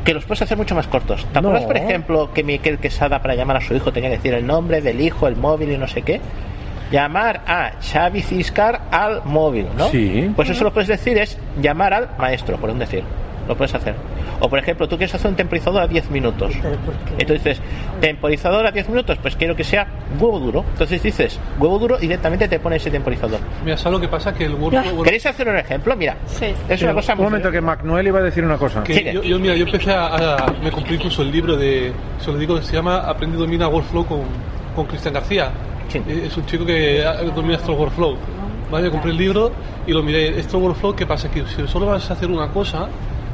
Que los puedes hacer mucho más cortos. ¿Te acuerdas, No. por ejemplo, que Miquel Quesada para llamar a su hijo tenía que decir el nombre del hijo, el móvil y no sé qué? Llamar a Xavi Ciscar al móvil, ¿no? Sí. Pues eso lo puedes decir es llamar al maestro, por un decir. Lo puedes hacer. O por ejemplo, tú quieres hacer un temporizador a 10 minutos. Entonces dices, temporizador a 10 minutos, pues quiero que sea huevo duro. Entonces dices, huevo duro y directamente te pone ese temporizador. Mira, ¿sabes lo que pasa? Que el Word... ¿Queréis hacer un ejemplo? Mira, es una cosa un muy momento que Macnuel iba a decir una cosa. Que yo, yo, mira, yo empecé a, a- Me compré incluso el libro de. Se lo digo, que se llama Aprende y domina Workflow con, con Cristian García. Eh, Es un chico que ah, domina el Workflow. Vale, compré el libro y lo miré. Esto Workflow, ¿qué pasa? Que si solo vas a hacer una cosa,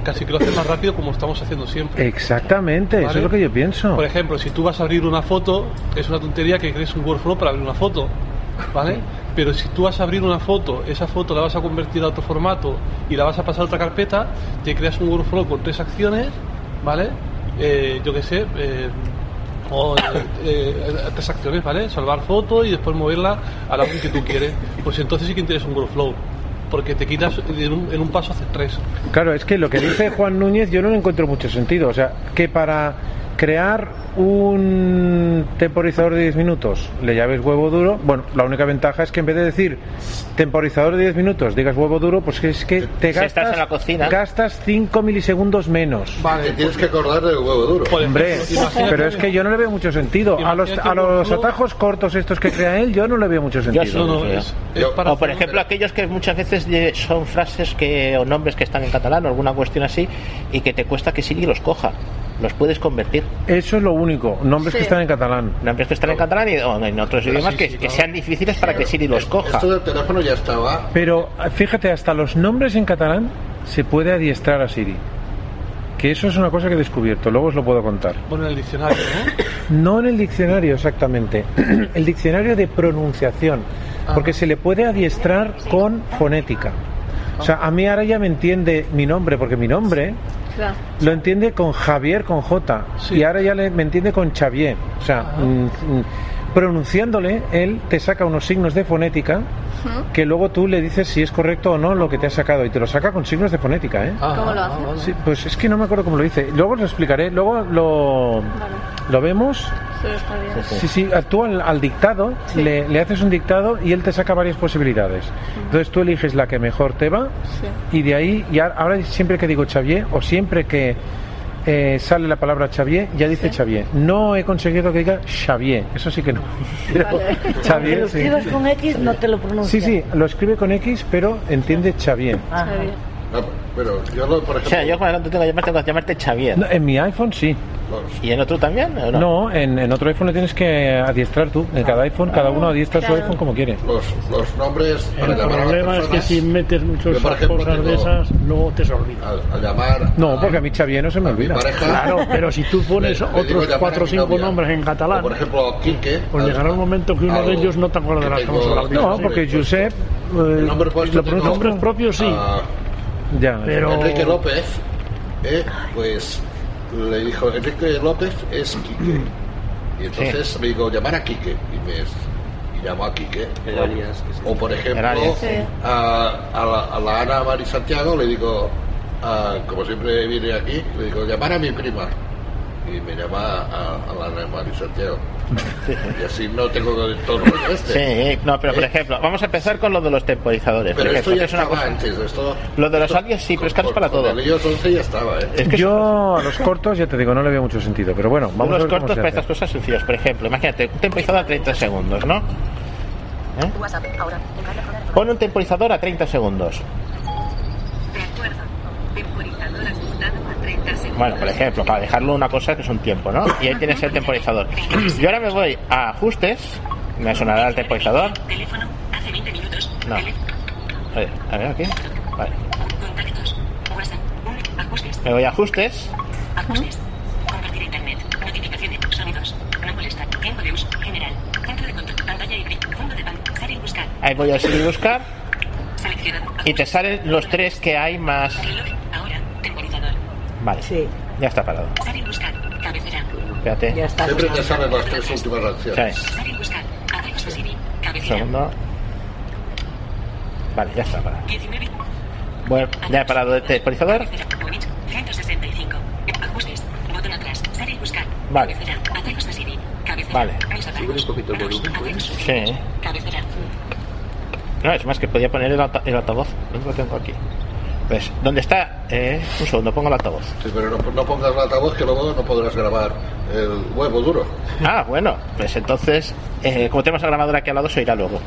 casi que lo haces más rápido como estamos haciendo siempre. Exactamente, eso es lo que yo pienso. Por ejemplo, si tú vas a abrir una foto, es una tontería que crees un workflow para abrir una foto, ¿vale? Pero si tú vas a abrir una foto, esa foto la vas a convertir a otro formato y la vas a pasar a otra carpeta, te creas un workflow con tres acciones, ¿vale? Eh, yo qué sé, eh, o eh, eh, tres acciones, ¿vale? Salvar foto y después moverla a la que tú quieres. Pues entonces sí que tienes un workflow, porque te quitas en un, en un paso haces tres. Claro, es que lo que dice Juan Núñez yo no le encuentro mucho sentido. O sea, que para crear un temporizador de 10 minutos le llaves huevo duro, bueno, la única ventaja es que en vez de decir temporizador de 10 minutos, digas huevo duro, pues es que te Si estás gastas, en la cocina. gastas 5 milisegundos menos. Te tienes que acordar del huevo duro. Hombre, pero es que yo no le veo mucho sentido. A los, a los atajos cortos estos que crea él, yo no le veo mucho Yo sentido. o por ejemplo aquellos que muchas veces son frases que o nombres que están en catalán o alguna cuestión así y que te cuesta que Siri los coja los puedes convertir Eso es lo único, nombres que están en catalán. nombres que están en catalán y o en otros idiomas que, que sean difíciles para que Siri los coja Esto del teléfono ya estaba. Pero fíjate, hasta los nombres en catalán se puede adiestrar a Siri. Que eso es una cosa que he descubierto, luego os lo puedo contar. Bueno, en el diccionario, ¿no? No en el diccionario exactamente, el diccionario de pronunciación, porque se le puede adiestrar con fonética. O sea, a mí ahora ya me entiende mi nombre, porque mi nombre Claro. lo entiende con Javier con J y ahora ya le, me entiende con Xavier. O sea, mm, mm, pronunciándole, él te saca unos signos de fonética que luego tú le dices si es correcto o no lo que te ha sacado y te lo saca con signos de fonética, ¿eh? ¿Cómo lo hace? Sí, pues es que no me acuerdo cómo lo dice. Luego os lo explicaré, luego lo, lo vemos. Sí, está bien. Sí, sí, tú al, al dictado le, le haces un dictado y él te saca varias posibilidades. Entonces tú eliges la que mejor te va Sí. y de ahí, ya ahora siempre que digo Xavier o siempre que eh, sale la palabra Xavier, ya dice Xavier. No he conseguido que diga Xavier, eso sí que no. Pero Aunque Xavier, lo sí. escribas con X, no te lo pronuncia. Sí, sí, lo escribe con X, pero entiende Xavier. Ajá. No, pero yo, lo, por o ejemplo. sea yo cuando tengo que llamarte tengo que llamarte Xavier No, en mi iPhone sí. y en otro también ¿o no? No, en, en otro iPhone le tienes que adiestrar tú. En cada iPhone, cada uno adiestra su Claro. iPhone como quiere. Los, los nombres para El llamar a problema es que si metes ejemplo, cosas de esas, luego te se olvida. a, a llamar. No, porque a mí Xavier no se me olvida. pareja. Claro, pero si tú pones Le- le otros llamar cuatro a o cinco novia. nombres en catalán, O, por ejemplo, Quique. pues llegará un momento que uno de ellos no te acordarás cómo se lo No, porque Josep. eh, El nombre puesto lo nombres propios sí. Ah, Ya. Pero- Enrique López, eh, pues le dijo, Enrique López es Quique. Y entonces me digo, llamar a Quique. Y me y llamo a Quique. El alias, que sí. O por ejemplo, El alias, sí. a, a la, a la Ana Mari Santiago le digo, ah, como siempre viene aquí, le digo, llamar a mi prima. Y me llama a, a la Santiago. Y así no tengo todo este. Sí, no, pero por ejemplo, vamos a empezar con lo de los temporizadores. Pero por esto ejemplo, ya es una estaba cosa- antes. Esto, Lo de los alias sí, pero es que es para con todo. el iOS 11 ya estaba, ¿eh? Es que Yo a los cortos, ya te digo, no le veo mucho sentido. Pero bueno, vamos a Unos ver cortos para estas cosas sencillas. Por ejemplo, imagínate, un temporizador a 30 segundos, ¿no? Poner. Pon un temporizador a 30 segundos. De acuerdo. Temporizador ajustado a 30 segundos. Bueno, por ejemplo, para dejarlo una cosa que es un tiempo, ¿no? Y ahí tienes el temporizador. Yo ahora me voy a ajustes, me sonará el temporizador. Teléfono, hace 20 minutos. No. A ver, a ver aquí. Vale. Contactos. WhatsApp. Un. Ajustes. Me voy a ajustes. Ajustes. Compartir internet. Notificaciones. Sonidos. No molestar. Tiempo de uso. General. Centro de control. Pantalla y. Fondo de buscar. Ahí voy a seguir buscar y te salen los tres que hay más. Vale. Ya está parado. Espérate. Ya está. Siempre te salen las tres últimas acciones. Sí. Segundo. Vale, ya está. Para. 19. Bueno, ya he parado el temporizador. Movit. 165. Ajustes. Botón atrás. Buscar. Vale. Vale. Un poquito el volumen, Atajos. Sí. Cabecera. No, es más que podía poner el, alta- el altavoz. ¿Dónde lo tengo aquí? Pues, ¿dónde está? Eh, un segundo, pongo el altavoz. Sí, pero no, no pongas el altavoz que luego no podrás grabar el huevo duro. Ah, bueno, pues entonces, eh, como tenemos la grabadora aquí al lado, se irá luego.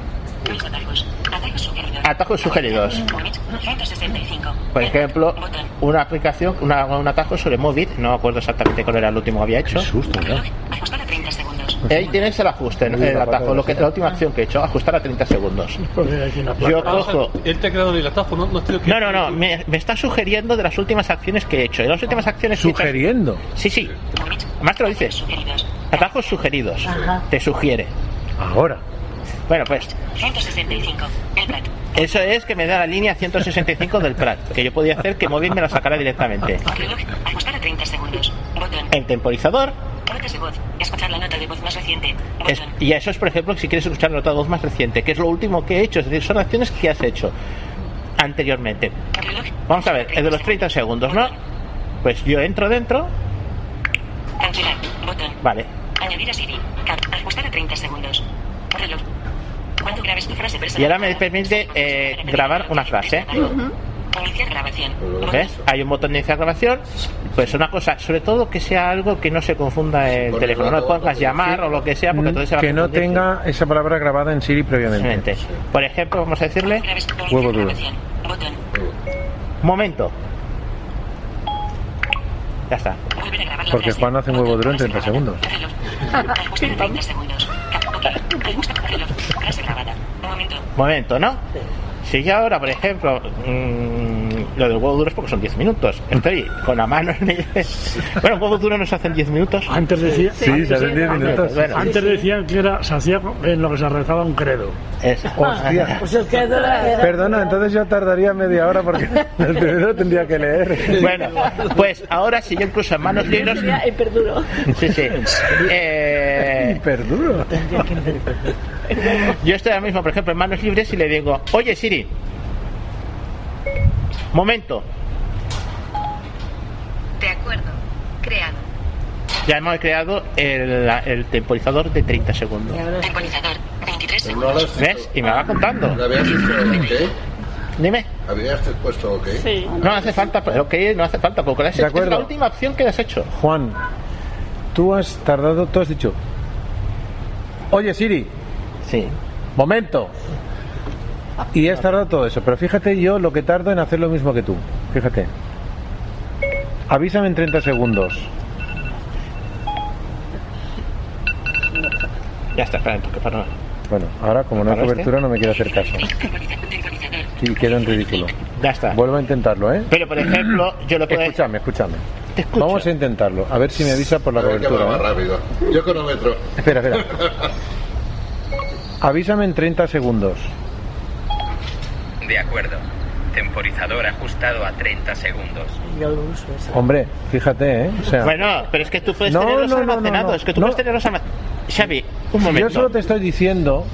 Atajos. Atajos sugeridos. Atajos sugeridos. Movit. 165. Por ejemplo, una aplicación, una, un atajo sobre Movit, no me acuerdo exactamente cuál era el último que había hecho. susto, ¿no? Ajustar a 30 segundos. Ahí tienes el ajuste, Uy, el atajo, lo que, la última acción que he hecho, ajustar a 30 segundos. Yo cojo. Él te ha creado el atajo, ¿no? No, que- No, no, no, me, me está sugiriendo de las últimas acciones que he hecho. De las últimas acciones que he hecho- Sugiriendo. Sí, sí. Además te lo dice. Atajos sugeridos. Ajá. Te sugiere. Ahora. Bueno, pues 165. El Prat. eso es que me da la línea 165 del Prat, que yo podía hacer que móvil me la sacara directamente. Reloj. Ajustar a 30 segundos. Botón. El temporizador, Notas de voz. Escuchar la nota de voz más reciente. es- y eso es, por ejemplo, si quieres escuchar la nota de voz más reciente, que es lo último que he hecho, es decir, son acciones que has hecho anteriormente. Vamos a ver, el de los 30 segundos, ¿no? Pues yo entro dentro, Cancelar. Botón. vale, Añadir a Siri. Ajustar a 30 segundos. Reloj. Cuando grabes tu frase y ahora me permite eh, grabar una frase. Iniciar grabación. ¿Ves? Hay un botón de iniciar grabación. Pues una cosa, sobre todo que sea algo que no se confunda el teléfono. No le pongas llamar o lo que sea, porque entonces se va a Que no tenga esa palabra grabada en Siri previamente. Por ejemplo, vamos a decirle Huevo duro. Botón. momento. Ya está. Porque. Juan hace un huevo duro en 30 segundos. Ajustar a 30 segundos. Cap. Ok. Ajusta. Reloj. Frase grabada. Un momento. ¿no? Si yo ahora, por ejemplo, mm, lo del huevo duro es porque son 10 minutos. Estoy con la mano en el... Bueno, huevo duro no se hacen 10 minutos. Antes decía, Sí, antes, se hacen 10 minutos. Bueno. antes decían que era, se hacía en lo que se rezaba un credo. Es, Hostia. Pues el credo era- era- Perdona, entonces yo tardaría media hora porque el primero tendría que leer. Bueno, pues ahora si yo incluso en manos libres... Y perduro. Sí, sí. Eh, Perduro. yo estoy ahora mismo, por ejemplo, en manos libres y le digo, oye Siri, momento, De acuerdo. Creado. ya hemos creado el, el temporizador de 30 segundos. Temporizador. 23 No lo segundos. ¿Ves? Y me va contando. ¿Le habías dicho ok? Dime. ¿Habías puesto ok? No hace falta, pero que no hace falta, porque la has De hecho- es la última opción que has hecho. Juan, tú has tardado, tú has dicho. Oye Siri. Sí. Momento. Y has tardado todo eso, pero fíjate yo lo que tardo en hacer lo mismo que tú. Fíjate. Avísame en 30 segundos. Ya está, espera, que para. Bueno, ahora como no hay ¿Para este? cobertura no me quiero hacer caso. Y quedo en ridículo. Ya está. Vuelvo a intentarlo, ¿eh? Pero por ejemplo, yo lo puedo. Escúchame, escúchame. Te escucho. Vamos a intentarlo. A ver si me avisa por la A ver qué va cobertura. más ¿eh? rápido. Yo cronómetro. Espera, espera. Avísame en 30 segundos. De acuerdo. Temporizador ajustado a 30 segundos. Yo lo uso eso. Hombre, fíjate, ¿eh? O sea, Bueno, pero es que tú puedes No, tenerlos no, no, no, almacenados. no. Es que tú No. puedes tenerlos almacenados. Xavi, un momento. yo solo te estoy diciendo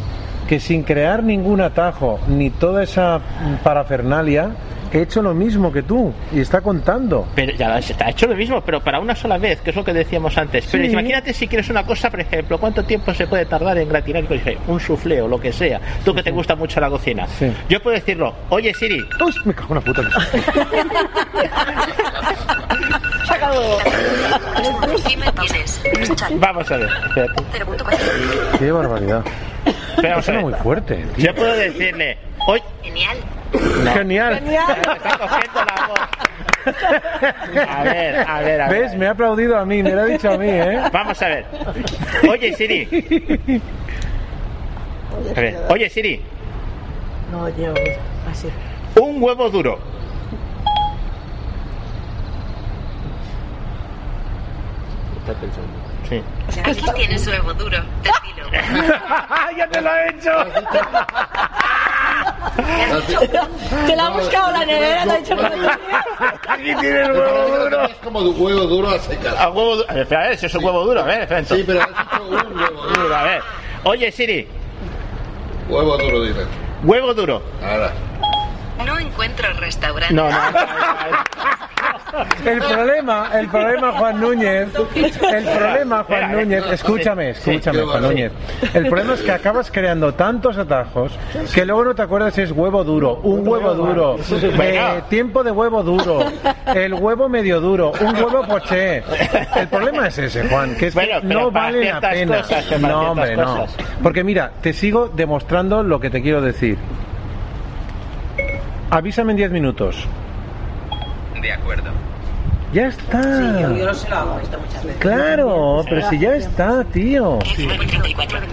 que sin crear ningún atajo ni toda esa parafernalia, he hecho lo mismo que tú y está contando. Pero ya está hecho lo mismo, pero para una sola vez, que es lo que decíamos antes. Pero Sí. imagínate si quieres una cosa, por ejemplo, ¿cuánto tiempo se puede tardar en gratinar un soufflé o lo que sea? Tú que te gusta mucho la cocina. Sí. Yo puedo decirlo, oye Siri, Uy, me cago en la puta. Vamos a ver, espérate. 0.4. Qué barbaridad. Suena ver. muy fuerte. tío. Yo puedo decirle, oye, Genial. Genial. está cogiendo la voz. A ver, a ver, a ver. ¿Ves? Me ha aplaudido a mí, me lo ha dicho a mí, ¿eh? Vamos a ver. Oye Siri. A ver, oye Siri, No, yo así. un huevo duro. Está pensando. Sí. Aquí tienes huevo duro. Te dilo. ¡Ya te lo he hecho! Te la ha buscado la nevera, te ha dicho. Aquí tienes huevo duro. Es como de huevo duro a secas. A huevo duro. A ver, espera, a ver, si es un huevo duro, a ver, espera. Sí, pero has hecho un huevo duro. A ver. Oye, Siri, Huevo duro, dime. huevo duro. Ahora. No encuentro restaurante. No, no. El problema, el problema, Juan Núñez, el problema, Juan Núñez, escúchame, escúchame, Juan Núñez. El problema es que acabas creando tantos atajos que luego no te acuerdas si es huevo duro, un huevo duro, eh, tiempo de huevo duro, el huevo medio duro, un huevo poché. El problema es ese, Juan, que es que Bueno, no vale la pena. cosas, para No, hombre, no. Porque mira, te sigo demostrando lo que te quiero decir. Avísame en 10 minutos. De acuerdo. Ya está. Sí, yo, yo no se lo hago esto muchas veces. Claro, pero si ya está, tío.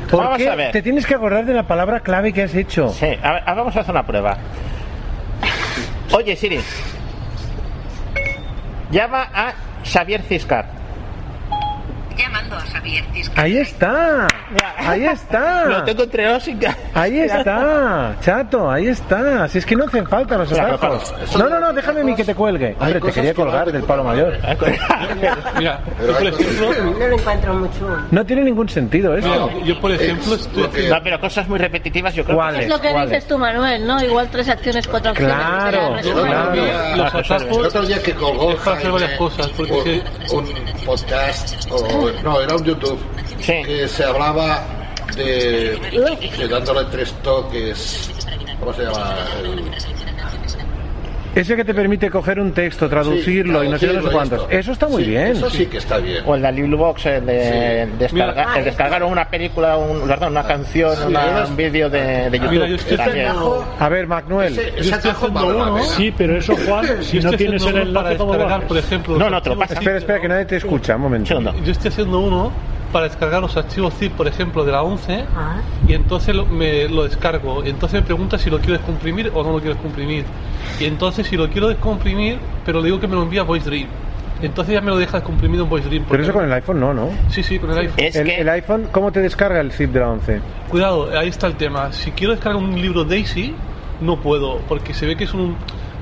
¿Por Vamos qué a ver. te tienes que acordar de la palabra clave que has hecho? Sí, a ver, vamos a hacer una prueba. Oye, Siri. Llama a Xavier Ciscar. Llamando a Javier Tisca. Ahí está. Ahí está. Lo tengo entrenado sin. Ahí está, chato, ahí está. Si es que no hacen falta los atajos. No, no, no, déjame a mí que te cuelgue. Hombre, te quería que colgar no del palo mayor. Mira, yo por ejemplo, No lo encuentro mucho. No tiene ningún sentido esto. mira, yo por ejemplo estoy haciendo- No, pero cosas muy repetitivas yo creo. Es lo que dices tú, Manuel, ¿no? Igual tres acciones, cuatro acciones. Claro, claro. los El atajos otro día que colgó es para hacer varias cosas, porque un, un podcast, o, no, era un YouTube, Sí. que se hablaba de, de dándole tres toques, ¿cómo se llama? El- Ese que te permite coger un texto, traducirlo y no sé y cuántos. esto. Eso está muy Sí, bien. Eso sí que está bien. O el de Lilubox, el de Sí. descargar, Mira. el descargar una película, un, perdón, una canción, Sí, una- un vídeo de, de YouTube. Mira, yo estoy también. haciendo- A ver, Manuel. Ese, yo ese uno. pena. Sí, pero eso, Juan, si no tienes el enlace, ¿cómo por ejemplo, No, los no, te lo pasa. Espera, espera, que nadie te escucha. Un momento. Yo estoy haciendo uno para descargar los archivos zip, por ejemplo, de la 11 y entonces lo, me lo descargo. Y entonces me pregunta si lo quiero descomprimir o no lo quiero descomprimir. Y entonces si lo quiero descomprimir, pero le digo que me lo envía Voice Dream. Entonces ya me lo deja descomprimido en Voice Dream. Pero eso con el iPhone no, ¿no? Sí, sí, con el iPhone. Es El, que el iPhone, ¿cómo te descarga el zip de la 11? Cuidado, ahí está el tema. Si quiero descargar un libro Daisy, no puedo, porque se ve que es un.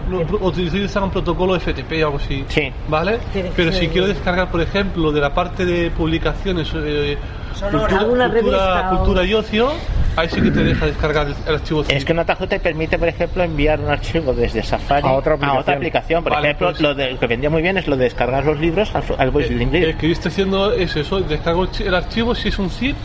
No, Utilizar un protocolo FTP o algo así. Sí. ¿Vale? Pero si quiero descargar, por ejemplo, de la parte de publicaciones, eh, cultura, Alguna cultura- revista o- cultura y ocio, ahí sí que te deja descargar el, el archivo. Es que un atajo te permite, por ejemplo, enviar un archivo desde Safari A otra aplicación. aplicación. Por Vale, ejemplo, pues- lo, de- lo que vendía muy bien es lo de descargar los libros al, al Voice Link El que yo estoy haciendo es eso, descargo el archivo si es un zip,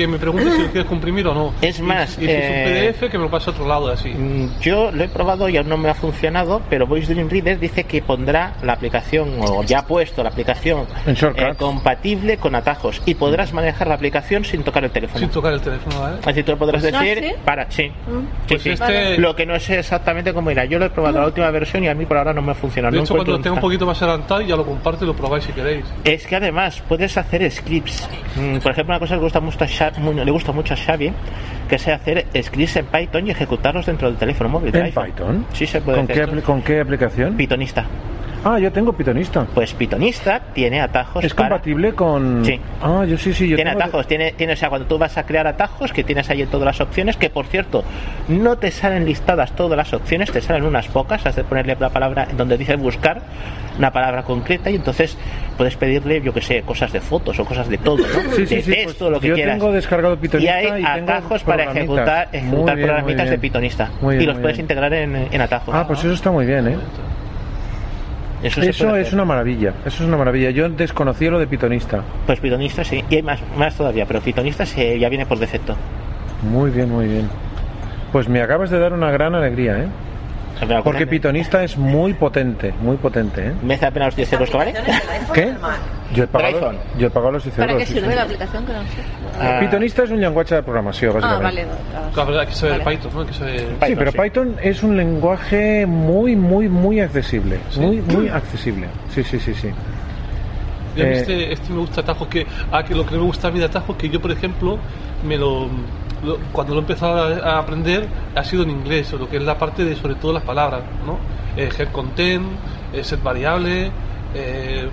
que me pregunte si lo quieres comprimir o no. Es más, y, y si es eh, un PDF, que me lo pase a otro lado, así. Mm, Yo lo he probado y aún no me ha funcionado, pero Voice Dream Reader dice que pondrá la aplicación, o ya ha puesto la aplicación eh, compatible con atajos y podrás manejar la aplicación sin tocar el teléfono. Sin tocar el teléfono, ¿vale? Así tú le podrás ¿Ah, decir, sí? para, sí. Mm. Sí, Pues sí. este- Lo que no sé exactamente cómo irá. Yo lo he probado la última versión y a mí por ahora no me ha funcionado. De no hecho, cuando lo tenga un poquito más adelantado, ya lo comparto y lo probáis si queréis. Es que además puedes hacer scripts. Mm, Por ejemplo, una cosa que gusta mucho le gusta mucho a Xavi, que es hacer scripts en Python y ejecutarlos dentro del teléfono móvil. ¿En iPhone. Python? Sí, se puede ¿Con hacer qué, ¿Con qué aplicación? Pythonista. Ah, yo tengo Pythonista. Pues Pythonista tiene atajos ¿Es para... compatible con...? Sí. Ah, yo sí, sí. Yo tiene tengo- atajos, tiene, tiene, o sea, cuando tú vas a crear atajos, que tienes ahí todas las opciones, que por cierto, no te salen listadas todas las opciones, te salen unas pocas, has de ponerle la palabra donde dice buscar, una palabra concreta, y entonces puedes pedirle, yo que sé, cosas de fotos o cosas de todo, ¿no? Sí, sí, de sí, texto, pues lo que yo quieras. tengo descargado y hay y tengo atajos para ejecutar, ejecutar bien, programitas de. Muy bien, y los puedes bien. integrar en, en atajos. Ah, pues eso está muy bien, ¿eh? Eso, es una maravilla, eso es una maravilla. Yo desconocía lo de Pythonista. Pues Pythonista sí, y hay más, más todavía, pero Pythonista se, ya viene por defecto. Muy bien, muy bien. Pues me acabas de dar una gran alegría, ¿eh? Porque Pythonista es muy potente, muy potente, ¿eh? ¿Me hace apenas los 10 euros que vale? ¿Qué? Yo he pagado, yo he pagado los 10 ¿Para euros. qué sí, sirve la aplicación? Que no sé. Ah. Pythonista es un lenguaje de programación, Ah, básicamente. vale. Claro, hay que Vale. Python, ¿no? Que. Sí, pero Python es un lenguaje muy, muy, muy accesible. Muy, muy accesible. Sí, sí, sí, sí. Eh, este, este me gusta atajos que, ah, que lo que no me gusta a mí de atajos que yo por ejemplo me lo, lo- cuando lo he empezado a, a aprender ha sido en inglés lo que es la parte de sobre todo las palabras no eh, head content eh, set variable eh,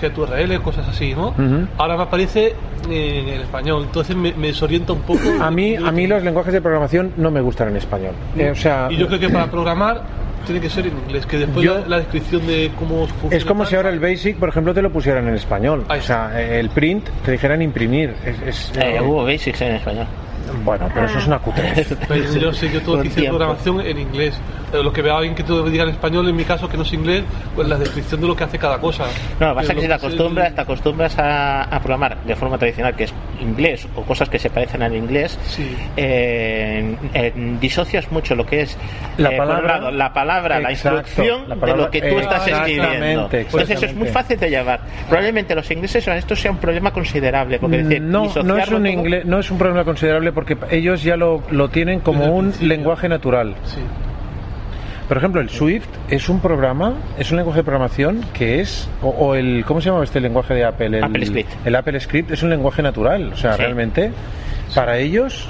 get URL, cosas así, ¿no? Ahora me aparece en, el español, entonces me, me desorienta un poco. A mí, a mí los lenguajes de programación no me gustan en español. Eh, o sea, y yo creo que para programar tiene que ser en inglés, que después Yo- la, la descripción de cómo funciona. es como si ahora el Basic, por ejemplo, te lo pusieran en español. O sea, el print te dijeran imprimir. Es, es- Eh, hubo Basics en español. Bueno, pero eso es una cutrez. Pero yo sé, yo todo que hice tiempo. programación en inglés. Lo que veo alguien que todo diga en español, en mi caso que no es inglés, pues la descripción de lo que hace cada cosa. No, pasa Pero que si te acostumbras, te acostumbras a, a programar de forma tradicional, que es inglés o cosas que se parecen al inglés, eh, eh, disocias mucho lo que es La eh, palabra- lado, la palabra, la Exacto, instrucción la de palabra- lo que tú estás Exactamente, escribiendo. Entonces eso es muy fácil de llevar. Probablemente los ingleses esto sea un problema considerable, porque decir, no, no es, un inglés, no es un problema considerable porque ellos ya lo, lo tienen como un lenguaje natural. Por ejemplo, el Swift es un programa, es un lenguaje de programación que es, o, o el, ¿cómo se llama este lenguaje de Apple? El Apple Script. El Apple Script es un lenguaje natural, o sea, Sí. realmente para ellos,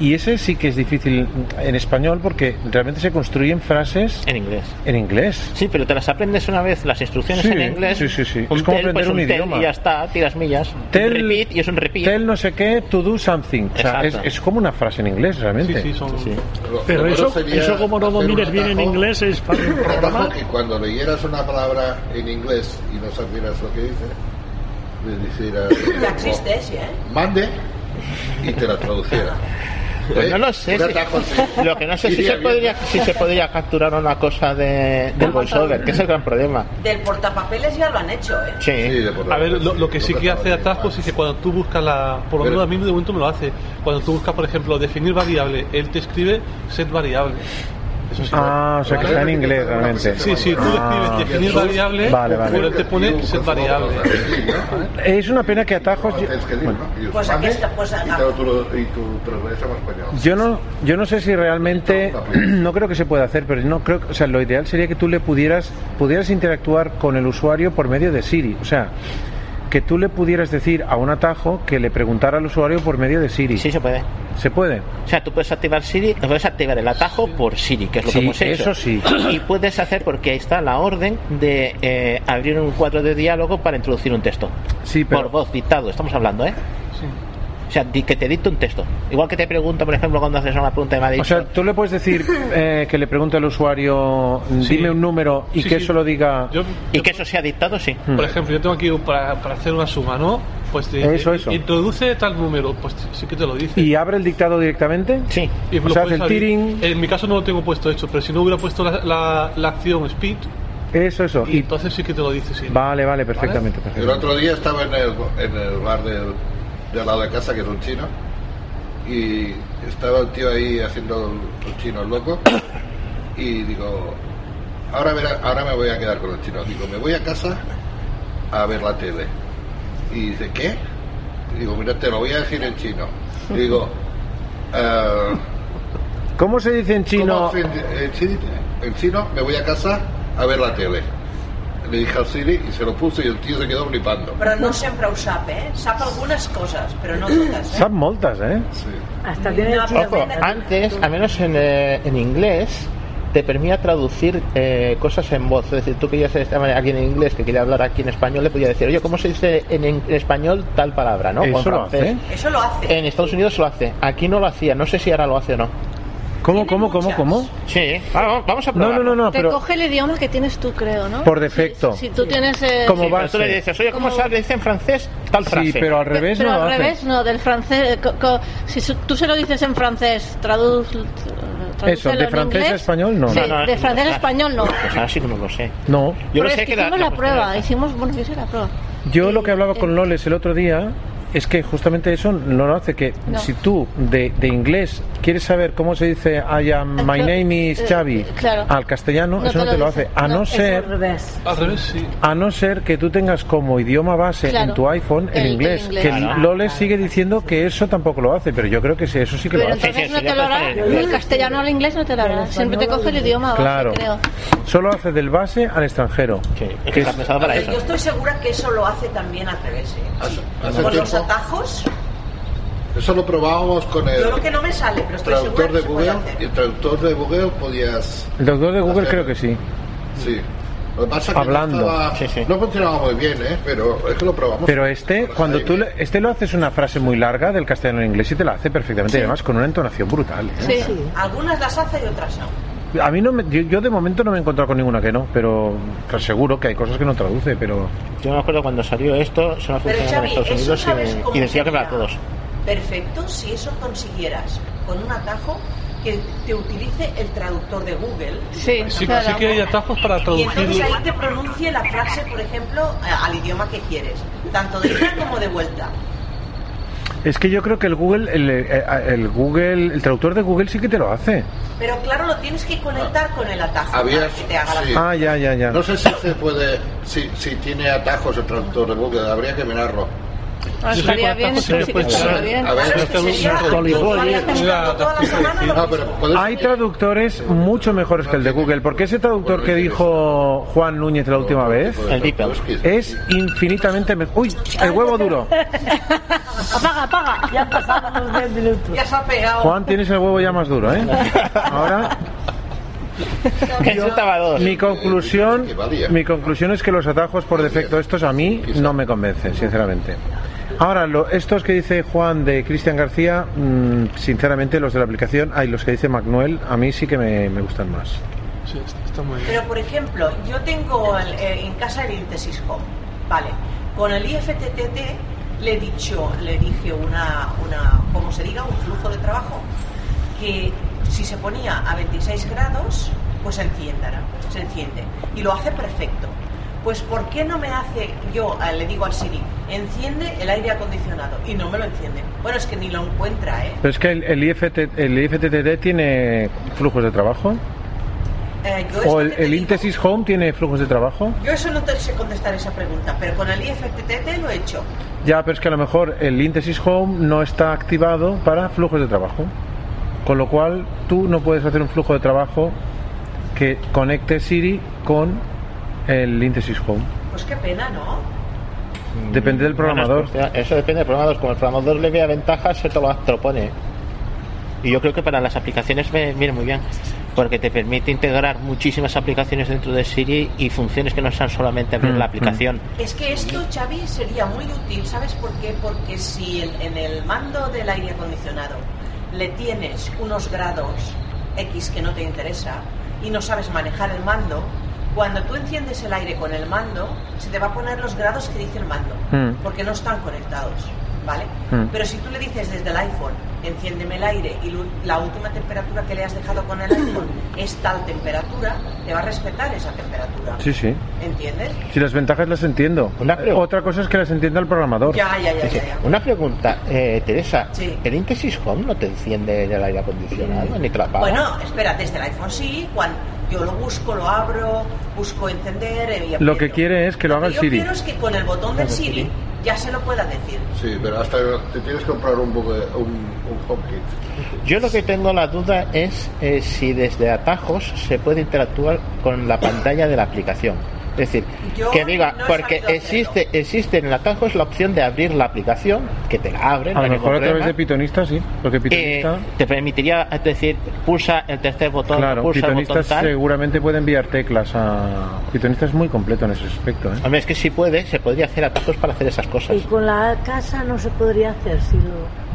y ese sí que es difícil en español porque realmente se construyen frases en inglés. En inglés. Sí, pero te las aprendes una vez, las instrucciones Sí, en inglés. sí, sí, sí. Un Es como tel, aprender pues un tel idioma. Y ya está, tiras millas. Tel- un repeat y es un repeat. Tell no sé qué, to do something. O sea, es, es como una frase en inglés realmente. Sí, sí, son- Pero Lo eso, eso como no un domines bien en inglés es Un atajo programar. que cuando leyeras una palabra en inglés y no supieras lo que dice, le dijeras Ya existe ¿eh? mande y te la traduciera. Pues no lo sé. Si- lo que no sé si se, podría, si se podría capturar una cosa de, del voiceover, que es el gran problema. Del portapapeles ya lo han hecho, ¿eh? Sí. A ver, lo, lo que sí que hace atajos es que cuando tú buscas la. Por lo menos a mí de momento me lo hace. Cuando tú buscas, por ejemplo, definir variable, él te escribe set variable. Eso sí. Ah, o sea que está en inglés realmente. Sí, sí, tú Ah. definir variable, Vale, vale. pero él te pone set variable. Es una pena que atajos. bueno, Pues aquí está, pues. Yo no, yo no sé si realmente, no creo que se pueda hacer, pero no creo, o sea, lo ideal sería que tú le pudieras, pudieras interactuar con el usuario por medio de Siri, o sea, que tú le pudieras decir a un atajo que le preguntara al usuario por medio de Siri. Sí, se puede. Se puede. O sea, tú puedes activar Siri, puedes activar el atajo por Siri, que es lo Sí, que hemos hecho. eso sí. Y puedes hacer, porque ahí está la orden de eh, abrir un cuadro de diálogo para introducir un texto. Sí, pero- Por voz, dictado, estamos hablando, ¿eh? O sea, di- que te dicte un texto. Igual que te pregunta, por ejemplo, cuando haces una pregunta de dicho, O sea, tú le puedes decir eh, que le pregunte al usuario, dime un número y Sí, que sí. eso lo diga. y que eso sea dictado, sí. Por ejemplo, yo tengo aquí para, para hacer una suma, ¿no? Pues te Eso, dice, eso. introduce tal número, pues sí que te lo dice. ¿Y abre el dictado directamente? Sí. Y o lo sea, hace el tiring, En mi caso no lo tengo puesto hecho, pero si no hubiera puesto la, la, la acción speed, eso, eso. y Y, entonces sí que te lo dice, sí. vale, vale, perfectamente. El perfectamente. otro día estaba en el, en el bar del, de al lado de casa, que es un chino, y estaba el tío ahí haciendo el, chino loco, y digo, ahora, verá- ahora me voy a quedar con el chino. Digo, me voy a casa a ver la tele. Y dice, ¿qué? Digo, mira, te lo voy a decir en chino. Digo, "Eh, ¿Cómo se dice en chino? ¿cómo se- en, chino, en chino me voy a casa a ver la tele. Le dije al Siri y se lo puse y el tío se quedó flipando. Però no sempre ho sap, eh? Sap algunes coses, però no totes, eh? Son moltas, ¿eh? Hasta tiene. Ojo, antes, al menos en, eh, en inglés, te permitía traducir eh, cosas en voz. Es decir, tú que ya sabes alguien en inglés que quería hablar aquí en español, le podía decir, oye, ¿cómo se dice en, en español tal palabra? ¿no? ¿Eso lo hace? Eso lo hace. En Estados Unidos lo hace. Aquí no lo hacía. No sé si ahora lo hace o no. ¿Cómo, cómo, cómo, cómo? Sí. Ah, vamos a No, probar. no, no, no, Te pero coge el idioma que tienes tú, creo, ¿no? por defecto. Si tú tienes... eh, Como Sí, pero base. tú le dices, oye, ¿cómo Como- se dice en francés tal frase? Sí, pero al revés pero no lo al hace. revés, no, del francés. eh, co- co- si su- tú se lo dices en francés, traduz. Eso, de francés a español no. Sí, No, no, de francés a español no. Pues ahora sí que no lo sé. No. Yo lo Pero sé es que hicimos la, la, prueba, hicimos, bueno, yo hice la prueba. Yo lo que hablaba con Loles el otro día es que justamente eso no lo hace, que No. si tú de, de inglés quieres saber cómo se dice I am, my name is eh, Xavi claro. al castellano, No eso te no te lo hace. A No, ser Al revés. Al revés, sí. a no ser que tú tengas como idioma base Claro. en tu iPhone el, El- el inglés, que Claro. Loles sigue diciendo que eso tampoco lo hace, pero yo creo que sí, eso sí que Pero lo hace. entonces no sí, te lo hará. Del castellano al inglés no te lo hará. Siempre te coge el idioma base, Claro. creo. Solo hace del base al extranjero. Sí, es que Que está es- pensado para Yo estoy segura que eso lo hace también al revés, ¿eh? Con los atajos, eso lo probábamos con el yo lo que no me sale, pero estoy traductor de Google. el traductor de Google podías El doctor de Google Hacer- creo que sí. Sí. Lo que pasa es que Hablando. No, estaba- no funcionaba muy bien, ¿eh? Pero es que lo probamos. Pero este, cuando tú le- este lo haces una frase muy larga del castellano al inglés y te la hace perfectamente, Sí. y además con una entonación brutal. ¿eh? Sí. Algunas las hace y otras no. A mí no me- yo, yo de momento no me he encontrado con ninguna que no, pero te seguro que hay cosas que no traduce, pero Yo me acuerdo cuando salió esto, solo Pero, funcionaba en Estados ¿eso Unidos y, y decía que para todos. Perfecto si eso consiguieras con un atajo que te utilice el traductor de Google. Sí, Sí, sí que hay atajos para Y traducir. entonces ahí te pronuncie la frase, por ejemplo, al idioma que quieres, tanto de ida como de vuelta. Es que yo creo que el Google, el, eh, el Google, el traductor de Google sí que te lo hace. Pero claro, lo tienes que conectar con el atajo Había- para que te haga sí. la Ah, ya, ya, ya. No sé si se puede, si, si tiene atajos el traductor de Google, habría que mirarlo. Ah, estaría bien, yo Hay traductores mucho mejores que el de Google, porque ese traductor que dijo Juan Núñez la última vez es infinitamente mejor. ¡Uy! El huevo duro. Apaga, apaga. Ya han pasado los 10 minutos. Ya se ha pegado. Juan, tienes el huevo ya más duro, ¿eh? Ahora, tabador. mi conclusión, mi conclusión es que los atajos por defecto estos a mí no me convencen, sinceramente. Ahora, lo- estos que dice Juan de Cristian García, mm, sinceramente los de la aplicación, hay los que dice Manuel, a mí sí que me, me gustan más. Sí, está muy bien. Pero por ejemplo, yo tengo el- eh, en casa el Intesis Home, vale. Con el IFTTT le he dicho, le dije una, una, como se diga, un flujo de trabajo que si se ponía a 26 grados, pues enciéndara, se enciende y lo hace perfecto. Pues ¿por qué no me hace yo eh, le digo al Siri enciende el aire acondicionado y no me lo enciende? Bueno es que ni lo encuentra, ¿eh? Pero es que el, el, IFT, el IFTTT tiene flujos de trabajo. Eh, ¿O el, Intesis Home tiene flujos de trabajo? yo eso no te sé contestar esa pregunta, pero con el IFTTT lo he hecho. Ya, pero es que a lo mejor el Intesis Home no está activado para flujos de trabajo. Con lo cual tú no puedes hacer un flujo de trabajo que conecte Siri con el Intesis Home. Pues qué pena, ¿no? Depende del programador. Bueno, eso depende del programador. Como el programador le vea ventajas, se te lo, te lo pone. Y yo creo que para las aplicaciones me- viene muy bien. Porque te permite integrar muchísimas aplicaciones dentro de Siri y funciones que no sean solamente abrir Mm, la aplicación. Es que esto, Xavi, sería muy útil, ¿sabes por qué? Porque si en el mando del aire acondicionado le tienes unos grados X que no te interesa y no sabes manejar el mando, cuando tú enciendes el aire con el mando, se te va a poner los grados que dice el mando, Mm. porque no están conectados, ¿vale? Mm. Pero si tú le dices desde el iPhone, enciéndeme el aire y la última temperatura que le has dejado con el iPhone es tal temperatura, te va a respetar esa temperatura. Sí, sí. ¿Entiendes? Si las ventajas las entiendo. Otra cosa es que las entienda el programador. Ya, ya, ya, Sí, sí. ya, ya. Una pregunta, eh, Teresa. Sí. ¿El Intesis Home no te enciende el aire acondicionado ni te lo apaga? Bueno, espera, desde el iPhone sí, cuando yo lo busco, lo abro, busco encender eh, y Lo que quiere es que lo haga el Yo Siri. quiero es que con el botón del Siri ya se lo pueda decir. Sí, pero hasta te tienes que comprar un, un, un HomeKit. Yo lo que tengo la duda es eh, si desde atajos se puede interactuar con la pantalla de la aplicación. Es decir, Yo que diga, no porque existe, existe en el atajo es la opción de abrir la aplicación, que te la abre, no A lo mejor a través de Pitonista, sí. Porque Eh, Pitonista, te permitiría es decir, pulsa el tercer botón, claro, pulsa el Pitonista botón tal. seguramente puede enviar teclas a. Pitonista es muy completo en ese aspecto, ¿eh? Hombre, es que si puede, se podría hacer atajos para hacer esas cosas. Y con la casa no se podría hacer si lo...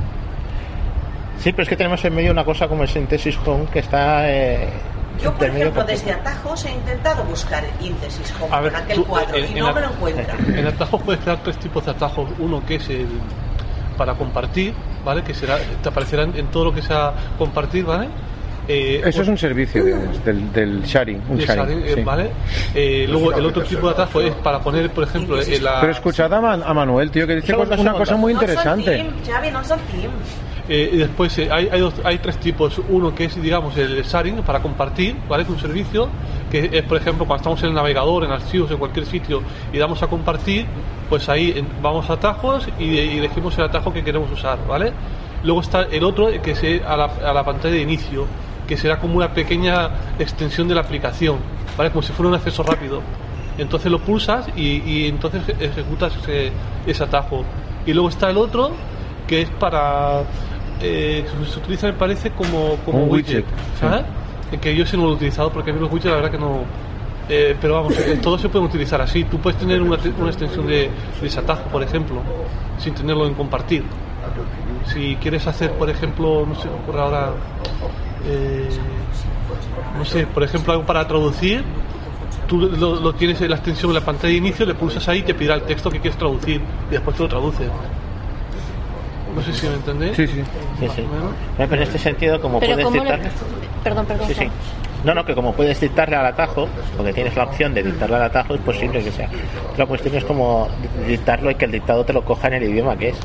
Sí, pero es que tenemos en medio una cosa como el Synthesis Home que está. Eh, Yo, por ejemplo, desde atajos he intentado buscar Intesis Home A ver, en aquel tú, cuadro en- y en no me lo encuentra. En atajos puedes crear tres tipos de atajos. Uno que es el para compartir, ¿vale? Que será, te aparecerán en todo lo que sea compartir, ¿vale? Eh, Eso es un servicio, digamos, del, del sharing. Un de sharing, sharing, eh, sí. ¿vale? Eh, luego el otro tipo de atajo es para poner, por ejemplo, en la, Pero escuchad a, Man- a Manuel, tío, que dice una cosa muy No son interesante. Teams, Xavi, no son Teams. Eh, después eh, hay, hay, tres tipos. Uno que es, digamos, el sharing para compartir, ¿vale? Es un servicio que es, por ejemplo, cuando estamos en el navegador, en archivos, en cualquier sitio y damos a compartir, pues ahí vamos a atajos y, y elegimos el atajo que queremos usar, ¿vale? Luego está el otro que es eh, a la, pantalla de inicio, que será como una pequeña extensión de la aplicación, ¿vale? Como si fuera un acceso rápido. Entonces lo pulsas y, y entonces ejecutas ese, ese atajo. Y luego está el otro que es para eh, se utiliza me parece como, como Un widget, widget, ¿sabes? Que yo sí no lo he utilizado porque a mí los widgets la verdad que no Eh, pero vamos, eh, todo se puede utilizar así. Tú puedes tener una, una extensión de desatajo, por ejemplo, sin tenerlo en compartir. Si quieres hacer, por ejemplo, no sé, ocurre ahora, eh, no sé, por ejemplo, algo para traducir, tú lo, lo tienes en la extensión en la pantalla de inicio, le pulsas ahí y te pedirá el texto que quieres traducir y después te lo traduce. No sé si me entendéis. Sí, sí. Sí, sí. Pero en este sentido, como Pero puedes ¿cómo le... dictar... Perdón, perdón. Sí, sí. No, no, que como puedes dictarle al atajo, porque tienes la opción de dictarle al atajo, es posible que sea. La cuestión es como dictarlo y que el dictado te lo coja en el idioma que es.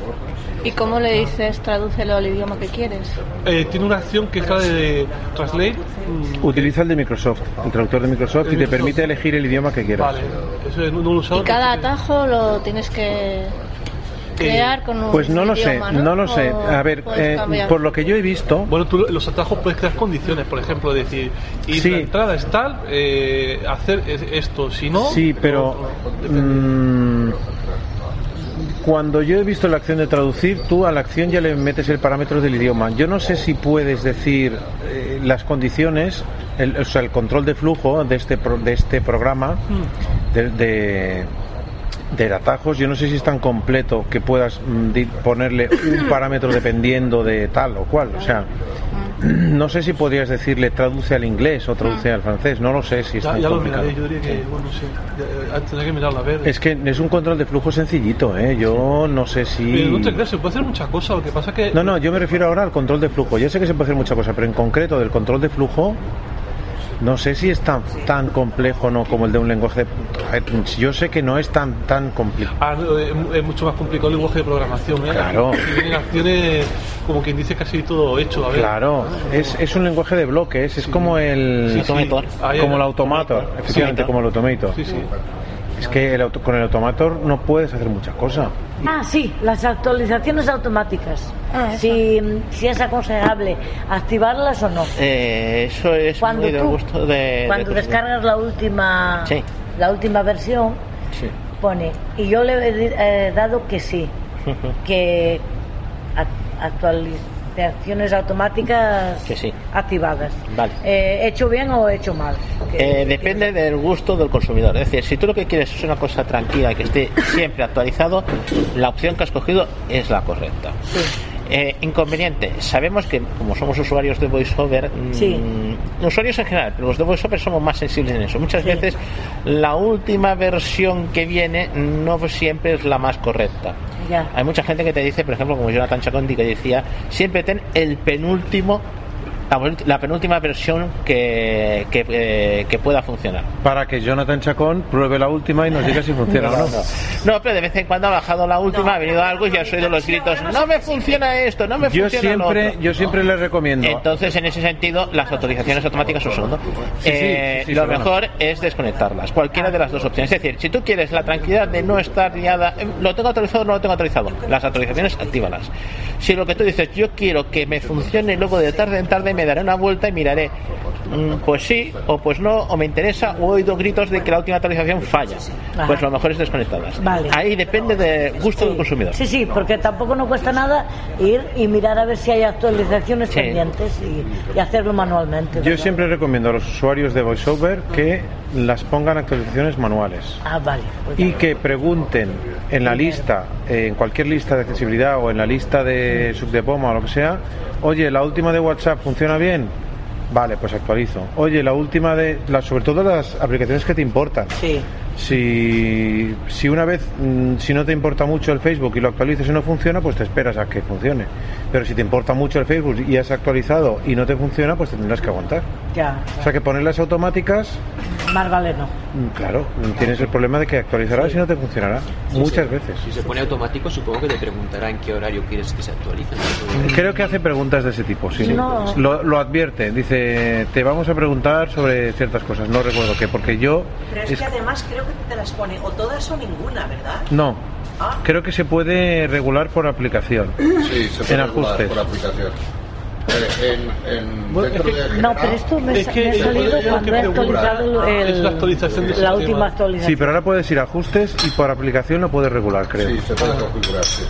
¿Y cómo le dices tradúcelo al idioma que quieres? Eh, tiene una acción que es la de Translate. mm, Utiliza el de Microsoft, el traductor de Microsoft, El y te permite elegir el idioma que quieras. Vale, eso lo usado. Y cada atajo lo tienes que crear con un Pues no lo sé, idioma, no lo sé. A ver, eh, por lo que yo he visto, Bueno, tú los atajos puedes crear condiciones, por ejemplo, decir, y Sí. la entrada es tal, eh, hacer es- esto, si no. sí, pero mm, cuando yo he visto la acción de traducir, tú a la acción ya le metes el parámetro del idioma. Yo no sé si puedes decir eh, las condiciones, el, o sea, el control de flujo de este pro- de este programa de, de de atajos, yo no sé si es tan completo que puedas mm, di- ponerle un parámetro dependiendo de tal o cual. O sea, no sé si podrías decirle traduce al inglés o traduce al francés. No lo sé si es Ya, tan ya lo complicado. miraré, yo diría que, bueno, ya, eh, tendré que mirarlo a ver. Es que es un control de flujo sencillito, ¿eh? Yo no sé si... Pero no te creas, se puede hacer muchas cosas, lo que pasa que. No, no, yo me refiero ahora al control de flujo. Yo sé que se puede hacer mucha cosa, pero en concreto del control de flujo, no sé si es tan, tan complejo no como el de un lenguaje. Yo sé que no es tan tan complicado. Ah, no, es, es mucho más complicado el lenguaje de programación, ¿eh? Claro. Y vienen acciones, como quien dice, casi todo hecho. A ver. Claro, es, es un lenguaje de bloques, es como el Sí, como el automator, efectivamente Sí. como el automator. Sí, sí. Es que el auto- con el automator no puedes hacer muchas cosas. Ah, sí, las actualizaciones automáticas. si, si es aconsejable activarlas o no. Eh, eso es Cuando muy del tú- gusto de. Cuando de- descargas la última, Sí. la última versión, Sí. pone, y yo le he eh, dado que sí, que ac- actualizaciones automáticas Que sí. activadas. Vale. Eh, ¿Hecho bien o hecho mal? Eh, depende del gusto del consumidor. Es decir, si tú lo que quieres es una cosa tranquila y que esté siempre actualizado, la opción que has cogido es la correcta. Eh, inconveniente, sabemos que como somos usuarios de VoiceOver, mm, Sí. usuarios en general, pero los de VoiceOver somos más sensibles en eso. Muchas veces la última versión que viene no siempre es la más correcta. Ya. Hay mucha gente que te dice, por ejemplo, como Jonathan Chacondi, que decía, siempre ten el penúltimo, la, la penúltima versión que, que, eh, que pueda funcionar. Para que Jonathan Chacón pruebe la última y nos diga si funciona o no. No, pero de vez en cuando ha bajado la última, ha venido algo y ya has oído los gritos, no me funciona esto, no me Yo funciona lo siempre, otro". yo siempre le recomiendo. Entonces, en ese sentido, las autorizaciones automáticas un segundo. Sí, Eh, sí, sí, lo mejor es desconectarlas, cualquiera de las dos opciones. Es decir, si tú quieres la tranquilidad de no estar liada, eh, lo tengo autorizado o no lo tengo autorizado, las autorizaciones actívalas. Si lo que tú dices, yo quiero que me funcione, luego de tarde en tarde me daré una vuelta y miraré, mm, pues sí, o pues no, o me interesa, o he oído gritos de que la última actualización falla. Ajá. Pues lo mejor es desconectarlas. Vale. Ahí depende del gusto del consumidor. Sí, sí, porque tampoco nos cuesta nada ir y mirar a ver si hay actualizaciones Sí. pendientes y, y hacerlo manualmente. Yo siempre recomiendo a los usuarios de VoiceOver que las pongan actualizaciones manuales Ah, vale. pues y que pregunten en la lista, en cualquier lista de accesibilidad o en la lista de Subdepoma o lo que sea, oye, la última de WhatsApp funciona bien. Vale, pues actualizo. Oye, la última de, las, sobre todo las aplicaciones que te importan. Sí. Si, si una vez, mm, si no te importa mucho el Facebook y lo actualizas y no funciona, pues te esperas a que funcione. Pero si te importa mucho el Facebook y has actualizado y no te funciona, pues te tendrás que aguantar. Ya, O sea que ponerlas automáticas, más vale no. mm, claro, tienes el problema de que actualizarás y no te funcionará. Muchas veces. Si se pone automático, supongo que te preguntará en qué horario quieres que se actualice. Creo que hace preguntas de ese tipo, sí. No. Lo, lo advierte, dice, te vamos a preguntar sobre ciertas cosas. No recuerdo qué, porque yo... Pero es es- que además creo que te las pone o todas o ninguna, ¿verdad? No, Ah. creo que se puede regular por aplicación. Sí, se puede en regular ajustes. por aplicación. En, en, Bueno, dentro es que- de No, pero esto me, Es que me ha salido cuando he actualizado el- Es la actualización del la sistema. última actualización. Sí, pero ahora puedes ir a ajustes y por aplicación lo puedes regular, creo. Sí, se puede configurar, sí.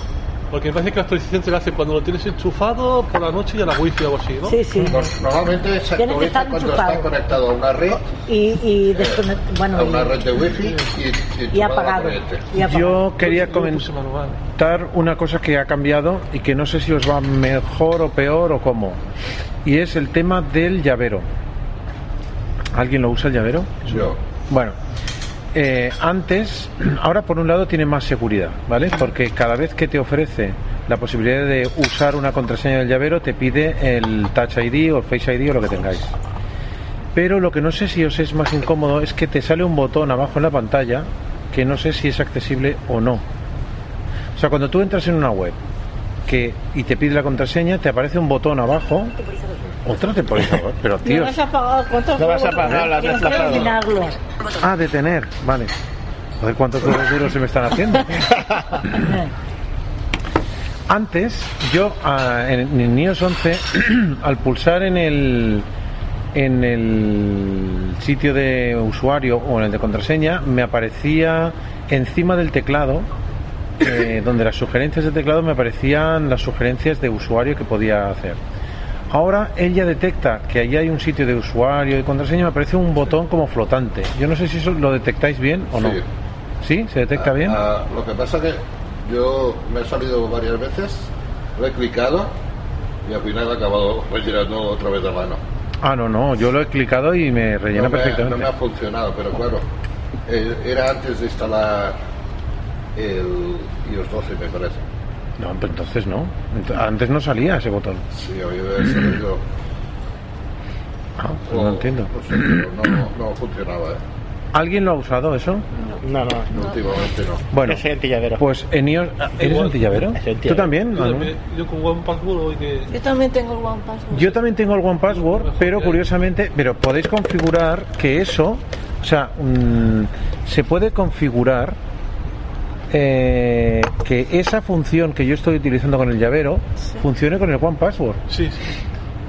Porque me parece que la actualización te la hace cuando lo tienes enchufado por la noche y a la wifi o algo así, ¿no? Sí, sí. Normalmente se actualiza estar cuando enchufado. está conectado a una red, Y, y desconect- bueno, a una y- red de wifi. Y apagado. Yo quería comentar una cosa que ha cambiado y que no sé si os va mejor o peor o cómo. Y es el tema del llavero. ¿Alguien lo usa el llavero? Yo. Bueno, eh, antes, ahora por un lado tiene más seguridad, ¿vale? Porque cada vez que te ofrece la posibilidad de usar una contraseña del llavero, te pide el Touch ID o el Face ID o lo que tengáis. Pero lo que no sé si os es más incómodo es que te sale un botón abajo en la pantalla que no sé si es accesible o no. O sea, cuando tú entras en una web que y te pide la contraseña, te aparece un botón abajo. Otro temporizador, pero tío. No vas a pagar cuántos No vas a pagar las desplazadas. Ah, detener, vale. A ver cuántos euros duros se me están haciendo. Antes, yo ah, en, en iOS 11, al pulsar en el en el sitio de usuario o en el de contraseña, me aparecía encima del teclado, eh, donde las sugerencias de teclado me aparecían las sugerencias de usuario que podía hacer. Ahora ella detecta que ahí hay un sitio de usuario y contraseña, me aparece un botón como flotante. Yo no sé si eso lo detectáis bien o no. Sí. ¿Sí? ¿Se detecta bien? Ah, lo que pasa que yo me he salido varias veces, lo he clicado y al final he acabado rellenando otra vez de mano. Ah, no, no, yo lo he clicado y me rellena no, me, perfectamente. no me ha funcionado, pero claro, eh, era antes de instalar el iOS 12, me parece. No, pues entonces no. Antes no salía ese botón. Sí, había salido. Ah, pues no entiendo. pues, pero no, no funcionaba, ¿eh? ¿Alguien lo ha usado eso? No, no. Últimamente no. Bueno, soy antillavero. pues en iOS... ah, ¿Eres Igual. antillavero? ¿Tú también? Yo, también- yo con One Password hoy que... Yo también tengo el One Password. Yo también tengo el One Password, pero curiosamente, pero podéis configurar que eso, o sea, mm, se puede configurar eh, que esa función que yo estoy utilizando con el llavero funcione con el One Password. Sí, sí.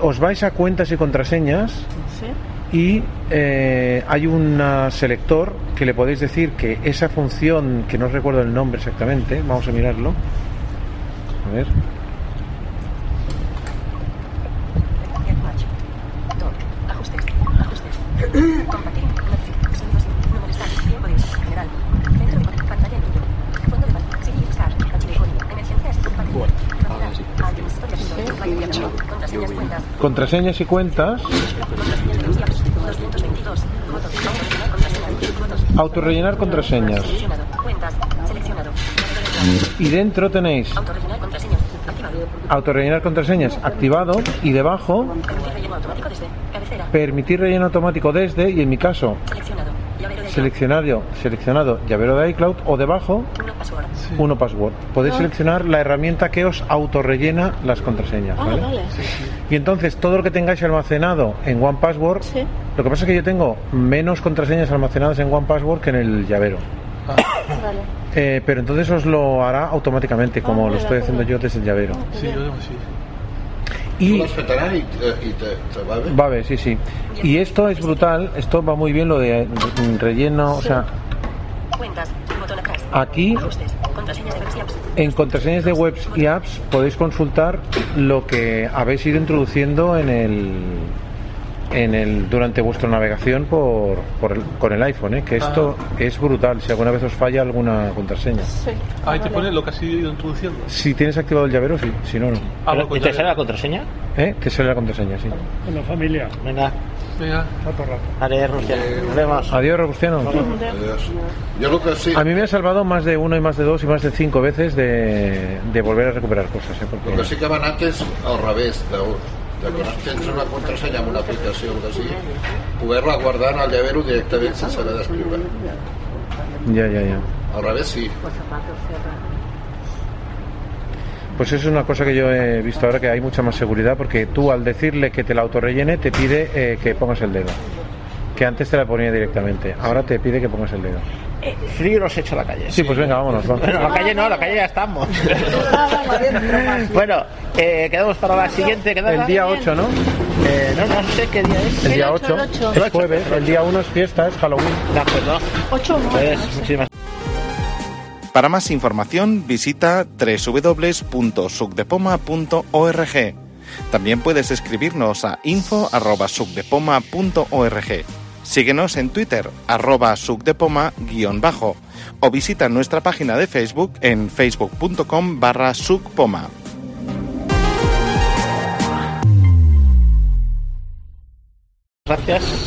Os vais a cuentas y contraseñas Sí. y eh, hay un selector que le podéis decir que esa función, que no recuerdo el nombre exactamente, vamos a mirarlo. A ver. Ajustes. Ajustes. Compartir. Notific- Sonidos. No molestar. Tiempo de uso. General. Centro de pantalla. Pantalla en brillo. Fondo de pantalla. Seguir y buscar. Archivo. Emergencias. Batería. Velocidad. Items. Historia. Mayor de archivo. Contraseñas. Y cuentas. Contraseñas. 222. Botón. Autorellenar contraseñas. Botón. Autorrellenar contraseñas. Y dentro tenéis Autorellenar contraseñas. Activado. autorrellenar contraseñas activado y debajo permitir relleno automático desde y en mi caso Seleccionado. Llavero de seleccionado, llavero de iCloud o debajo Uno password. uno password. Podéis Ah. seleccionar la herramienta que os autorrellena las contraseñas. Ah, ¿vale? vale. Y entonces todo lo que tengáis almacenado en One Password, lo que pasa es que yo tengo menos contraseñas almacenadas en One Password que en el llavero. Vale. Eh, pero entonces os lo hará automáticamente, como Ah, lo de estoy haciendo yo desde el llavero. Sí, yo digo sí. Y- Tú lo apretarás y, te- y te, te va a ver. Va a ver, sí, sí. Y esto es brutal, esto va muy bien lo de mm, relleno, o sea, Cuentas. Botón atrás. Aquí- en contraseñas de webs y apps podéis consultar lo que habéis ido introduciendo en el en el durante vuestra navegación por, por el- con el iPhone, ¿eh? que esto es brutal si alguna vez os falla alguna contraseña. Sí. Ahí te pone lo que has ido introduciendo. Si tienes activado el llavero, sí, si no, no. Ah, Pero, pues ¿Te ya- sale la contraseña? ¿Eh? Te sale la contraseña, sí. Bueno, familia. Venga, Venga. Adiós. Nos vemos. Adiós, Robustiano. Adiós. Yo lo que sí, A mí me ha salvado más de uno y más de dos y más de cinco veces de, de volver a recuperar cosas. ¿eh? Porque- lo que sí que van antes al revés. De, tens una contrasenya amb una aplicació o que sigui, poder-la guardar en el llavero directament sense haver d'escriure. Ya, ya, ya. Al revés sí. Pues eso es una cosa que yo he visto ahora que hay mucha más seguridad porque tú al decirle que te la autorrellene te pide eh, que pongas el dedo. Que antes te la ponía directamente. Ahora te pide que pongas el dedo. Frío nos echa a la calle. Sí, pues venga, vámonos. vamos. Bueno, la calle no, la calle ya estamos. bueno, eh, quedamos para la siguiente. ¿quedada? El día 8, ¿no? Eh, no, no sé qué día es. El día ocho, 8. el. Es jueves. El día 1 es fiesta, es Halloween. De acuerdo. Ocho Pues, muchísimas Para más información visita www.sucdepoma.org. También puedes escribirnos a info.sucdepoma.org. Síguenos en Twitter, arroba sucdepoma-bajo, o visita nuestra página de Facebook en facebook.com barra sucpoma. Gracias